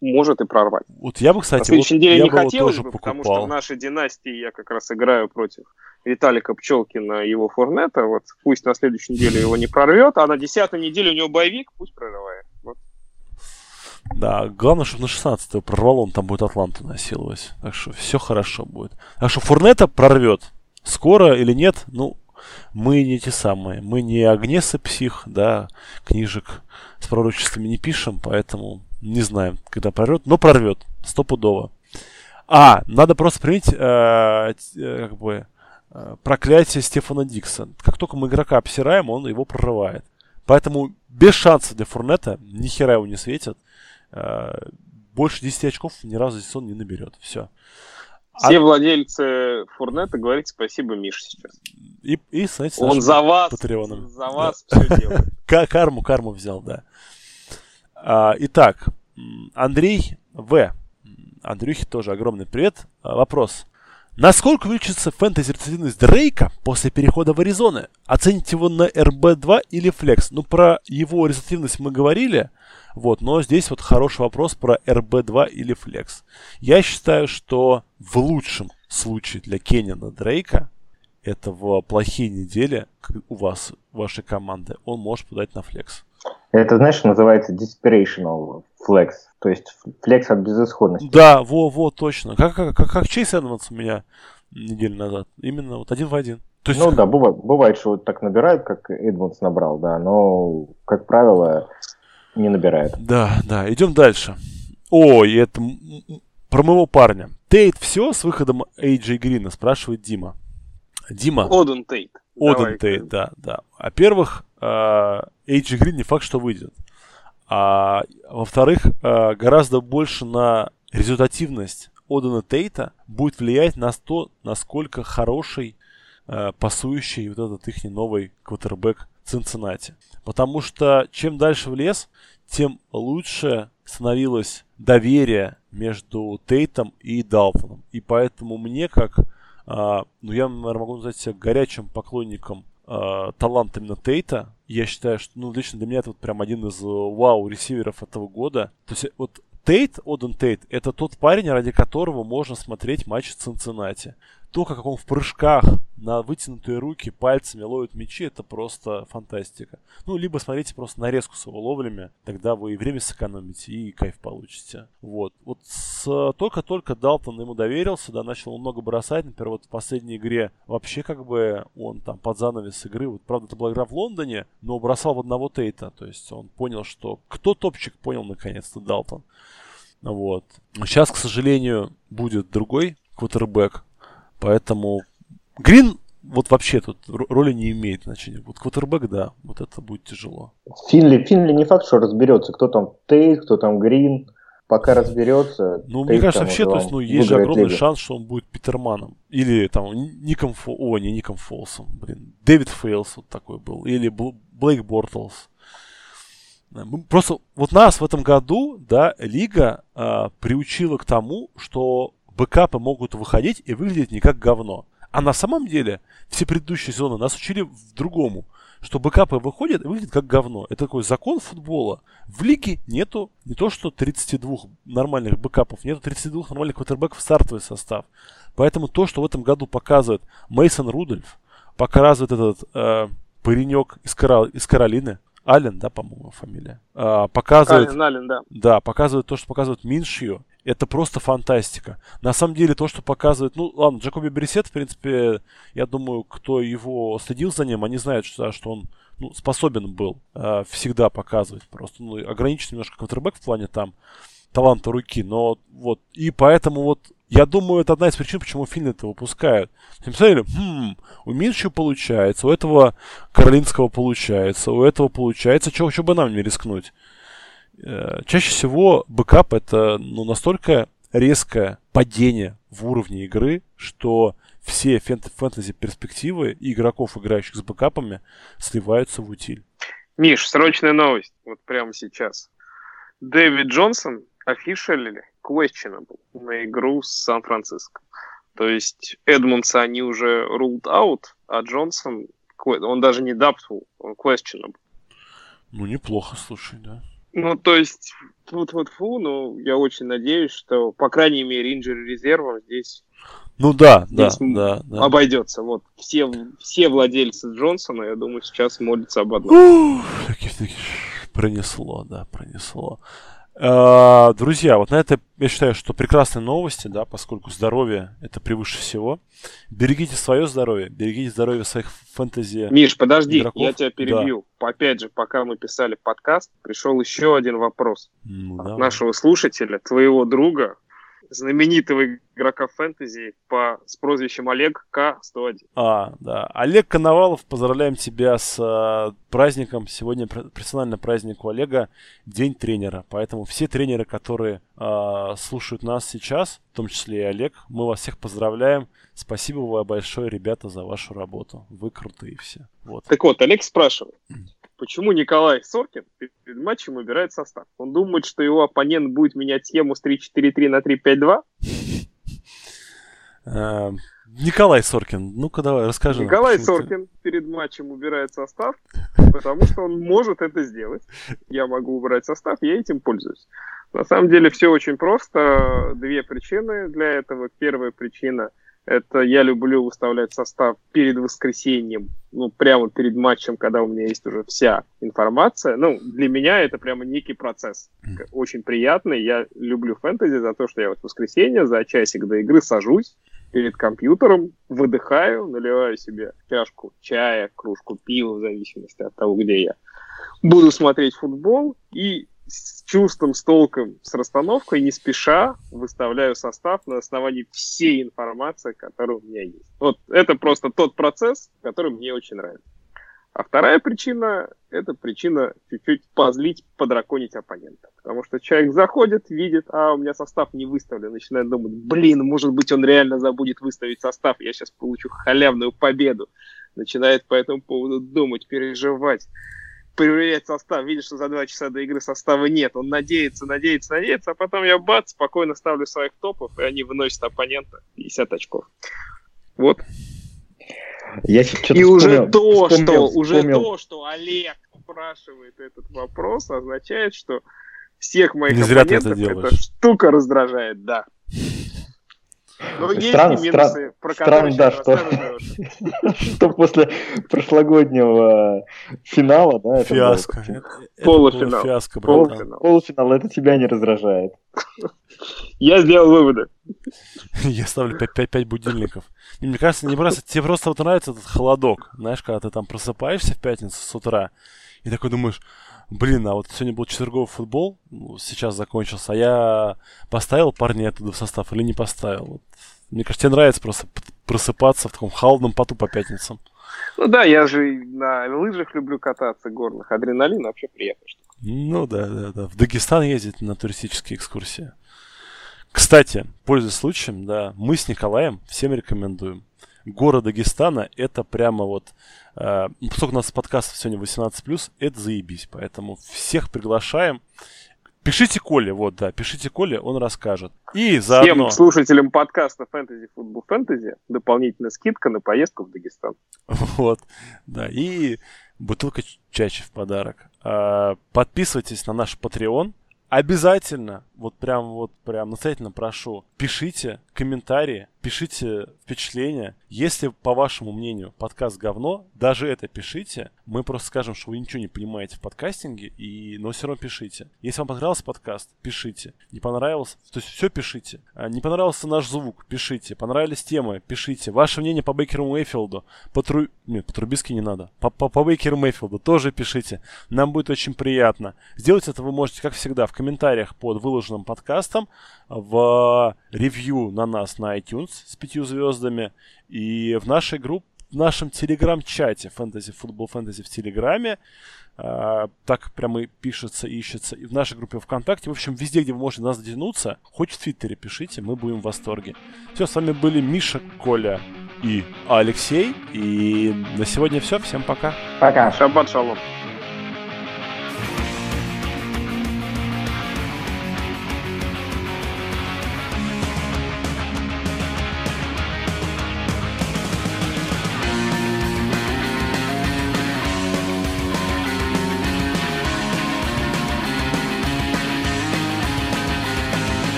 может и прорвать. Вот я бы, кстати, на следующей вот неделе я не бы хотелось бы, покупал. потому что в нашей династии я как раз играю против Виталика Пчелкина и его Форнета. Вот пусть на следующей неделе его не прорвет, а на десятой неделе у него боевик, пусть прорывает. Да, главное, чтобы на 16 прорвало, он там будет Атланту насиловать. Так что все хорошо будет. Так что Фурнета прорвет. Скоро или нет, ну, мы не те самые. Мы не Агнеса псих, да, книжек с пророчествами не пишем, поэтому не знаем, когда прорвет, но прорвет, стопудово. А, надо просто принять э, э, как бы э, проклятие Стефана Дикса. Как только мы игрока обсираем, он его прорывает. Поэтому без шанса для Фурнета ни хера его не светит. Э, больше 10 очков ни разу здесь он не наберет. Все. Все а... владельцы Фурнета говорите спасибо Мише сейчас. И, и знаете, Он за вас, Патреоном. за вас да. все делает. Карму, карму взял, да. А, итак, Андрей В. Андрюхе тоже огромный привет. А, вопрос. Насколько увеличится фэнтези-результативность Дрейка после перехода в Аризону? Оцените его на РБ-2 или Флекс? Ну, про его результативность мы говорили, вот, но здесь вот хороший вопрос про РБ-2 или Флекс. Я считаю, что в лучшем случае для Кеннина Дрейка это в плохие недели у вас, вашей команды, он может подать на Флекс. Это, знаешь, называется desperational flex, то есть флекс от безысходности. Да, во, во, точно. Как, как, как, как Чейз Эдмонс у меня неделю назад. Именно вот один в один. То есть... Ну да, бывает, бывает, что вот так набирают, как Эдмонс набрал, да, но, как правило, не набирает. Да, да, идем дальше. Ой, это про моего парня. Тейт все с выходом Эйджей Грина, спрашивает Дима. Дима. Оден Тейт. Оден Тейт, да, да. Во-первых, Эйджи Грин не факт, что выйдет. А во-вторых, а, гораздо больше на результативность Одена Тейта будет влиять на то, насколько хороший а, пасующий вот этот их новый квотербек Цинциннати. Потому что чем дальше в лес, тем лучше становилось доверие между Тейтом и Далтоном. И поэтому мне, как, а, ну я, наверное, могу назвать себя горячим поклонником э, талант именно Тейта. Я считаю, что, ну, лично для меня это вот прям один из э, вау-ресиверов этого года. То есть вот Тейт, Оден Тейт, это тот парень, ради которого можно смотреть матч Цинциннати. То, как он в прыжках на вытянутые руки пальцами ловят мячи, это просто фантастика. Ну, либо смотрите просто нарезку с его ловлями, тогда вы и время сэкономите, и кайф получите. Вот. Вот с, только-только Далтон ему доверился, да, начал много бросать. Например, вот в последней игре вообще как бы он там под занавес игры, вот правда это была игра в Лондоне, но бросал в одного Тейта. То есть он понял, что кто топчик, понял наконец-то Далтон. Вот. Сейчас, к сожалению, будет другой квотербек, поэтому Грин вот вообще тут роли не имеет значения. Вот квотербек, да, вот это будет тяжело. Финли, Финли не факт, что разберется, кто там Тейт, кто там Грин. Пока разберется. Ну, мне кажется, вообще, то есть, ну, есть же огромный лигу. шанс, что он будет Питерманом. Или там Ником Фо... О, не Ником Фолсом, блин. Дэвид Фейлс вот такой был. Или Блейк Бортлс. Просто вот нас в этом году, да, лига а, приучила к тому, что бэкапы могут выходить и выглядеть не как говно. А на самом деле все предыдущие сезоны нас учили в другому, что бэкапы выходят и выглядят как говно. Это такой закон футбола. В лиге нету не то что 32 нормальных бэкапов, нету 32 нормальных квотербеков в стартовый состав. Поэтому то, что в этом году показывает Мейсон Рудольф, показывает этот э, паренек из, Карол... из Каролины, Аллен, да, по-моему, фамилия. А, показывает, Аллен, Аллен, да. Да, показывает то, что показывает Миншью. Это просто фантастика. На самом деле, то, что показывает... Ну, ладно, Джакоби Брисет, в принципе, я думаю, кто его следил за ним, они знают, что, что он ну, способен был э, всегда показывать. Просто ну, ограничен немножко квотербек в плане там таланта руки. Но вот... И поэтому вот я думаю, это одна из причин, почему Финли-то выпускают. Посмотрели, хм, у Миншью получается, у этого Каролинского получается, у этого получается, чего, чего бы нам не рискнуть. Э, чаще всего бэкап это ну, настолько резкое падение в уровне игры, что все фэнтези перспективы игроков, играющих с бэкапами, сливаются в утиль. Миш, срочная новость, вот прямо сейчас. Дэвид Джонсон officially questionable на игру с Сан-Франциско. То есть Эдмонса они уже ruled out, а Джонсон, он даже не doubtful, он questionable. Ну, неплохо, слушай, да. Ну, то есть, вот вот фу, ну, я очень надеюсь, что, по крайней мере, инжир резервом здесь ну да, здесь да, да, да. Обойдется. Вот все, все владельцы Джонсона, я думаю, сейчас молятся об одном. Ух, пронесло, да, пронесло. А, друзья, вот на это я считаю, что прекрасные новости, да, поскольку здоровье это превыше всего. Берегите свое здоровье, берегите здоровье своих фэнтези. Миш, подожди, игроков. я тебя перебью. Да. Опять же, пока мы писали подкаст, пришел еще один вопрос ну, от нашего слушателя, твоего друга, знаменитого игрока фэнтези по, с прозвищем Олег К-101. А, да. Олег Коновалов, поздравляем тебя с э, праздником. Сегодня персонально праздник у Олега День тренера. Поэтому все тренеры, которые э, слушают нас сейчас, в том числе и Олег, мы вас всех поздравляем. Спасибо вам большое, ребята, за вашу работу. Вы крутые все. Вот. Так вот, Олег спрашивает почему Николай Соркин перед матчем убирает состав. Он думает, что его оппонент будет менять схему с 3-4-3 на 3-5-2? Эм, Николай Соркин, ну-ка давай, расскажи. Николай нам, Соркин ты... перед матчем убирает состав, потому что он может это сделать. Я могу убрать состав, я этим пользуюсь. На самом деле все очень просто. Две причины для этого. Первая причина – это я люблю выставлять состав перед воскресеньем, ну, прямо перед матчем, когда у меня есть уже вся информация. Ну, для меня это прямо некий процесс. Очень приятный. Я люблю фэнтези за то, что я вот в воскресенье за часик до игры сажусь перед компьютером, выдыхаю, наливаю себе чашку чая, кружку пива, в зависимости от того, где я. Буду смотреть футбол и с чувством, с толком, с расстановкой, не спеша выставляю состав на основании всей информации, которая у меня есть. Вот это просто тот процесс, который мне очень нравится. А вторая причина – это причина чуть-чуть позлить, подраконить оппонента. Потому что человек заходит, видит, а у меня состав не выставлен, начинает думать, блин, может быть, он реально забудет выставить состав, я сейчас получу халявную победу. Начинает по этому поводу думать, переживать проверять состав, видишь, что за два часа до игры состава нет. Он надеется, надеется, надеется, а потом я бац, спокойно ставлю своих топов, и они выносят оппонента 50 очков. Вот. Я и вспомнил, уже то, вспомнил, что вспомнил. уже то, что Олег спрашивает этот вопрос, означает, что всех моих Не оппонентов эта штука раздражает, да. Ну, есть Странно, и минусы, про которые странно, да, что, что после прошлогоднего финала, да, это было Фиаско. таким- Это- это Полуфинал. было Фиаско. Полуфинал. полуфинал, это тебя не раздражает. Я сделал выводы. Я ставлю 5-5 будильников. И мне кажется, не просто, тебе просто вот нравится этот холодок. Знаешь, когда ты там просыпаешься в пятницу с утра, и такой думаешь, блин, а вот сегодня был четверговый футбол, ну, сейчас закончился, а я поставил парней оттуда в состав или не поставил? Вот. Мне кажется, тебе нравится просто просыпаться в таком холодном поту по пятницам. Ну да, я же на лыжах люблю кататься горных. Адреналин вообще приятная штука. Ну да, да, да. В Дагестан ездить на туристические экскурсии. Кстати, пользуясь случаем, да, мы с Николаем всем рекомендуем. Город Дагестана это прямо вот, э, поскольку у нас подкаст сегодня 18+, это заебись. Поэтому всех приглашаем. Пишите Коле, вот, да, пишите Коле, он расскажет. И заодно... Всем слушателям подкаста Fantasy Football Fantasy дополнительная скидка на поездку в Дагестан. Вот, да, и бутылка ч- чачи в подарок. А, Подписывайтесь на наш Patreon. Обязательно, вот прям вот прям настоятельно прошу, пишите комментарии, пишите впечатления. Если, по вашему мнению, подкаст говно, даже это пишите. Мы просто скажем, что вы ничего не понимаете в подкастинге, и... но все равно пишите. Если вам понравился подкаст, пишите. Не понравился, то есть все пишите. А, Не понравился наш звук, пишите. Понравились темы, пишите. Ваше мнение по Бейкеру Мейфилду, по Тру... Нет, по Трубиске не надо. По, по, по Бейкеру Мейфилду тоже пишите. Нам будет очень приятно. Сделать это вы можете, как всегда, в комментариях под выложенным подкастом, в ревью на нас на iTunes с пятью звездами и в нашей группе, в нашем телеграм-чате Fantasy Football Fantasy в Телеграме. А, так прямо и пишется, ищется. И в нашей группе ВКонтакте. В общем, везде, где вы можете нас дотянуться, хоть в Твиттере пишите, мы будем в восторге. Все, с вами были Миша, Коля и Алексей. И на сегодня все. Всем пока. Пока. Шаббат шалом.